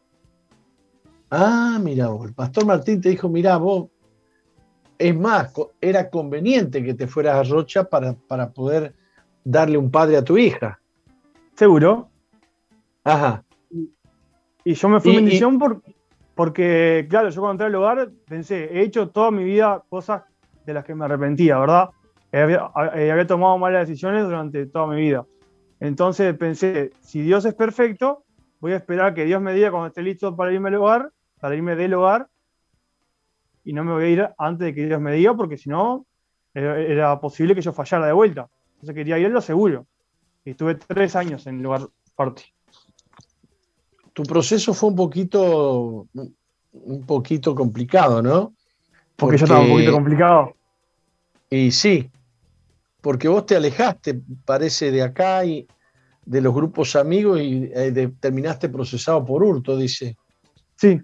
Speaker 1: Ah, mira vos, el pastor Martín te dijo, mira vos, es más, era conveniente que te fueras a Rocha para, para poder darle un padre a tu hija.
Speaker 5: Seguro.
Speaker 1: Aja.
Speaker 5: Y yo me fui en bendición porque, claro, yo cuando entré al hogar pensé, he hecho toda mi vida cosas de las que me arrepentía, ¿verdad? Había, eh, había tomado malas decisiones durante toda mi vida. Entonces pensé, si Dios es perfecto, voy a esperar que Dios me diga cuando esté listo para irme al hogar, para irme del hogar, y no me voy a ir antes de que Dios me diga, porque si no, era posible que yo fallara de vuelta. Entonces quería irlo seguro. Y estuve tres años en el lugar party.
Speaker 1: Tu proceso fue un poquito, un poquito complicado, ¿no?
Speaker 5: Porque, yo estaba un poquito complicado.
Speaker 1: Y sí, porque vos te alejaste, parece, de acá y de los grupos amigos y eh, terminaste procesado por hurto, dice.
Speaker 5: Sí,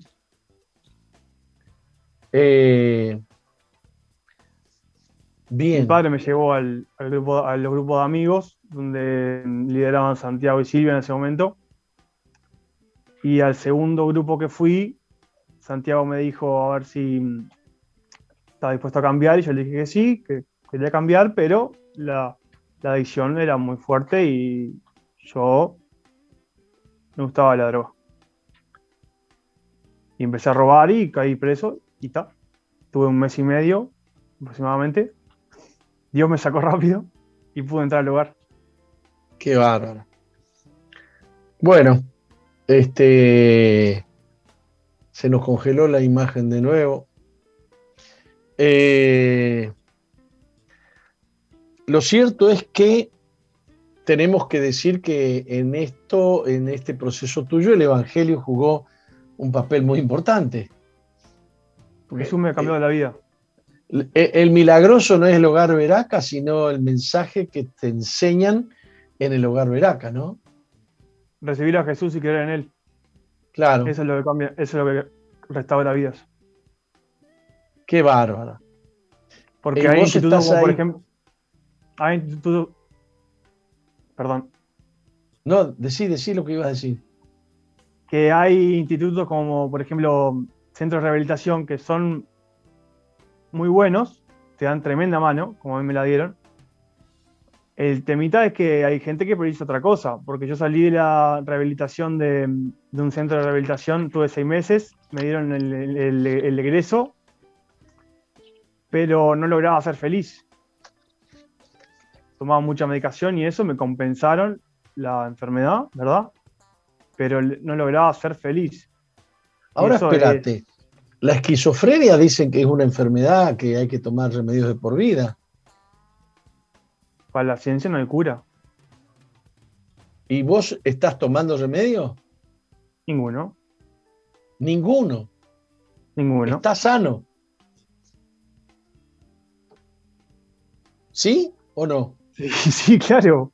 Speaker 1: eh, bien.
Speaker 5: Mi padre me llevó al, grupo, a los grupos de amigos, donde lideraban Santiago y Silvia en ese momento. Y al segundo grupo que fui, Santiago me dijo a ver si estaba dispuesto a cambiar y yo le dije que sí, que quería cambiar, pero la, la adicción era muy fuerte y yo me gustaba la droga. Y empecé a robar y caí preso y está. Tuve un mes y medio aproximadamente. Dios me sacó rápido y pude entrar al lugar.
Speaker 1: Qué bárbaro. Bueno, este se nos congeló la imagen de nuevo. Eh, lo cierto es que tenemos que decir que en esto, en este proceso tuyo, el Evangelio jugó un papel muy importante.
Speaker 5: Porque Jesús me ha cambiado la vida.
Speaker 1: El, milagroso no es el hogar veraca, sino el mensaje que te enseñan en el hogar veraca, ¿no?
Speaker 5: Recibir a Jesús y creer en Él.
Speaker 1: Claro.
Speaker 5: Eso es lo que cambia, eso es lo que restaura vidas.
Speaker 1: Qué bárbaro.
Speaker 5: Porque hay institutos como, por ejemplo, hay institutos. Perdón.
Speaker 1: No, decí, decí lo que ibas a decir.
Speaker 5: Que hay institutos como, por ejemplo, centros de rehabilitación que son muy buenos, te dan tremenda mano, como a mí me la dieron. El temita es que hay gente que predice otra cosa, porque yo salí de la rehabilitación de, un centro de rehabilitación, tuve seis meses, me dieron el, el egreso, pero no lograba ser feliz tomaba mucha medicación y eso me compensaron la enfermedad, ¿verdad? Pero no lograba ser feliz.
Speaker 1: Ahora espérate, la esquizofrenia dicen que es una enfermedad que hay que tomar remedios de por vida.
Speaker 5: Para la ciencia no hay cura.
Speaker 1: ¿Y vos estás tomando remedio?
Speaker 5: Ninguno.
Speaker 1: Ninguno.
Speaker 5: Ninguno.
Speaker 1: ¿Estás sano? ¿Sí o no?
Speaker 5: Sí, claro.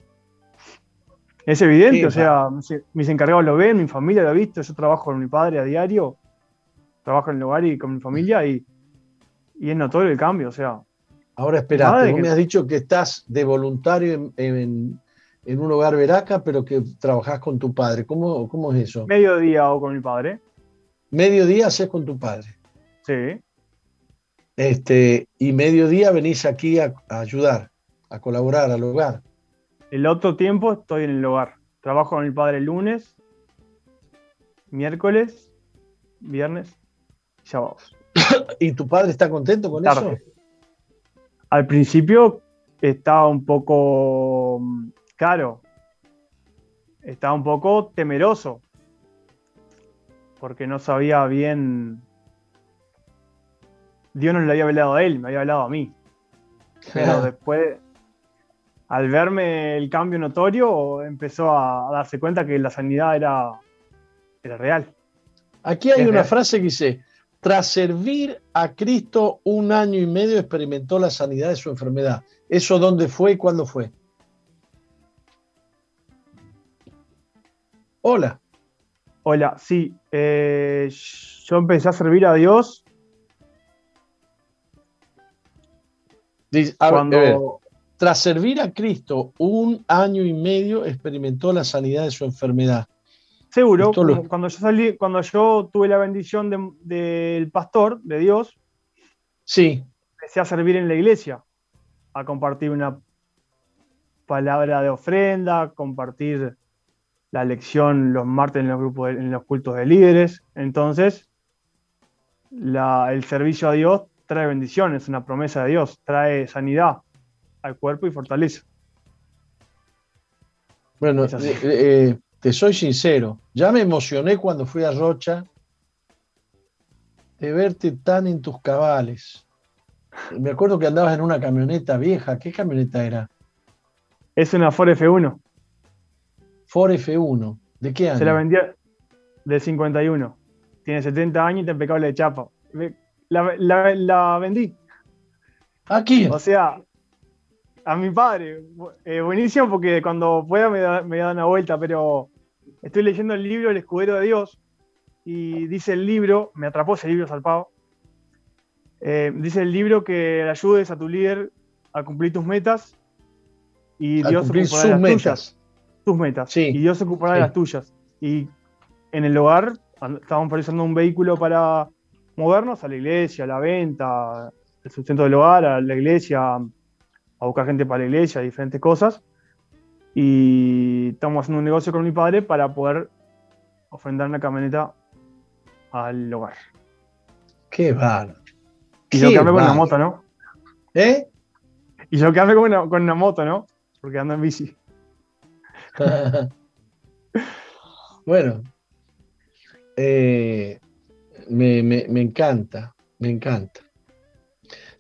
Speaker 5: Es evidente, o sea, mis encargados lo ven, mi familia lo ha visto, yo trabajo con mi padre a diario, trabajo en el hogar y con mi familia y, es notorio el cambio, o sea.
Speaker 1: Ahora espérate, vos me has dicho que estás de voluntario en, un hogar veraca, pero que trabajás con tu padre. ¿Cómo, ¿Cómo es eso?
Speaker 5: Mediodía o con mi padre.
Speaker 1: Mediodía haces con tu padre.
Speaker 5: Sí.
Speaker 1: Este, y mediodía venís aquí a ayudar a colaborar al hogar.
Speaker 5: El otro tiempo estoy en el hogar. Trabajo con mi padre el lunes, miércoles, viernes y sábados.
Speaker 1: ¿Y tu padre está contento con eso?
Speaker 5: Al principio estaba un poco caro. Estaba un poco temeroso. Porque no sabía bien. Dios no le había hablado a él, me había hablado a mí. Pero después, al verme el cambio notorio, empezó a, darse cuenta que la sanidad era, era real.
Speaker 1: Aquí hay una frase que dice, tras servir a Cristo un año y medio experimentó la sanidad de su enfermedad. ¿Eso dónde fue y cuándo fue? Hola.
Speaker 5: Hola, sí. Eh, yo empecé a servir a Dios.
Speaker 1: cuando, tras servir a Cristo un año y medio, experimentó la sanidad de su enfermedad.
Speaker 5: Seguro, cuando yo salí, cuando yo tuve la bendición del pastor, de Dios,
Speaker 1: sí.
Speaker 5: empecé a servir en la iglesia, a compartir una palabra de ofrenda, compartir la lección los martes en los grupos, en los cultos de líderes. Entonces, el servicio a Dios trae bendiciones, una promesa de Dios, trae sanidad al cuerpo y fortaleza.
Speaker 1: Bueno, eh, eh, te soy sincero, ya me emocioné cuando fui a Rocha de verte tan en tus cabales. Me acuerdo que andabas en una camioneta vieja. ¿Qué camioneta era?
Speaker 5: Es una Ford F1.
Speaker 1: Ford F1. ¿De qué año?
Speaker 5: Se la vendía de 51. Tiene 70 años y está impecable de chapa. La, la vendí.
Speaker 1: ¿A quién?
Speaker 5: O sea, a mi padre. Eh, buenísimo porque cuando pueda me da, me da una vuelta, pero estoy leyendo el libro El Escudero de Dios y dice el libro, me atrapó ese libro salpado, eh, dice el libro que le ayudes a tu líder a cumplir tus metas y Dios se ocupará de las metas. tuyas. Tus metas. Y Dios se ocupará de las tuyas. Y en el hogar estábamos precisando un vehículo para movernos a la iglesia, a la venta, el sustento del hogar, a la iglesia, a buscar gente para la iglesia, diferentes cosas. Y estamos haciendo un negocio con mi padre para poder ofrendar una camioneta al hogar.
Speaker 1: Qué bárbaro.
Speaker 5: Y yo quedarme con una moto, ¿no?
Speaker 1: ¿Eh?
Speaker 5: Y yo quedarme con una, con una moto, ¿no? Porque ando en bici.
Speaker 1: bueno, eh, me, me, me encanta, me encanta.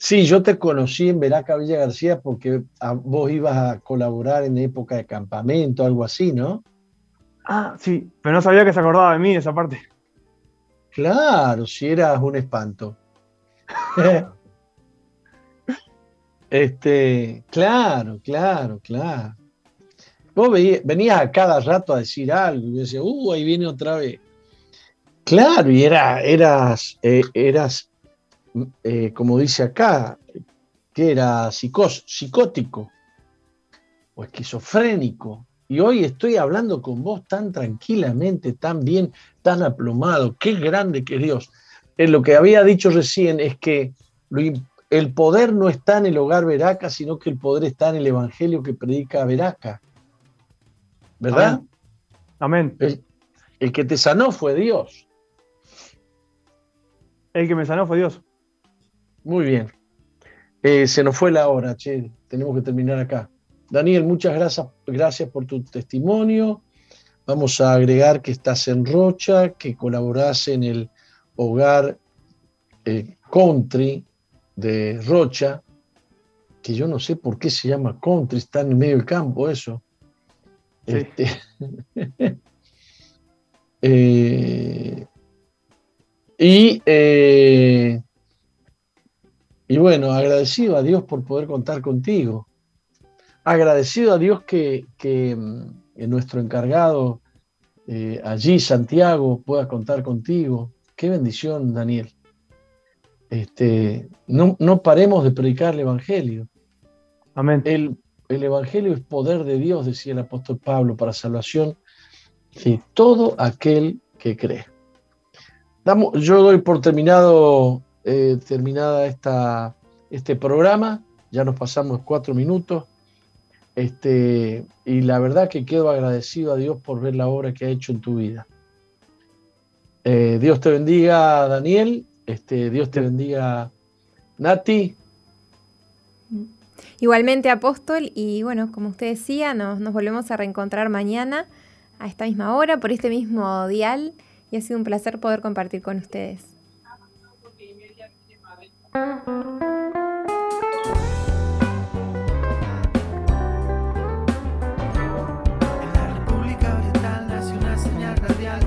Speaker 1: Sí, yo te conocí en Veraca Villa García porque vos ibas a colaborar en época de campamento, algo así, ¿no?
Speaker 5: Ah, sí, pero no sabía que se acordaba de mí esa parte.
Speaker 1: Claro, si eras un espanto. este, claro, claro, claro. Vos venías a cada rato a decir algo y yo decía, uh, ahí viene otra vez. Claro, y era, eras, eh, eras eh, como dice acá, que era psicótico o esquizofrénico. Y hoy estoy hablando con vos tan tranquilamente, tan bien, tan aplomado. Qué grande que Dios. En lo que había dicho recién es que el poder no está en el hogar Veraca, sino que el poder está en el evangelio que predica Veraca. ¿Verdad?
Speaker 5: Amén.
Speaker 1: el que te sanó fue Dios.
Speaker 5: El que me sanó fue Dios.
Speaker 1: Muy bien. Eh, se nos fue la hora, che. Tenemos que terminar acá. Daniel, muchas gracias, gracias por tu testimonio. Vamos a agregar que estás en Rocha, que colaborás en el hogar eh, country de Rocha, que yo no sé por qué se llama country, está en el medio del campo eso. Este, eh, y y bueno, agradecido a Dios por poder contar contigo. Agradecido a Dios que, mm, nuestro encargado eh, allí, Santiago, pueda contar contigo. Qué bendición, Daniel. Este, no, no paremos de predicar el Evangelio.
Speaker 5: Amén.
Speaker 1: El, el Evangelio es poder de Dios, decía el apóstol Pablo, para salvación de todo aquel que cree. Damos, yo doy por terminado eh, terminada esta, este programa. Ya nos pasamos cuatro minutos. Este, y la verdad que quedo agradecido a Dios por ver la obra que ha hecho en tu vida. Eh, Dios te bendiga, Daniel. Este, Dios te bendiga, Nati.
Speaker 2: Igualmente, apóstol. Y bueno, como usted decía, nos, nos volvemos a reencontrar mañana a esta misma hora, por este mismo dial. Y ha sido un placer poder compartir con ustedes.
Speaker 6: En la República Oriental nació una señal radial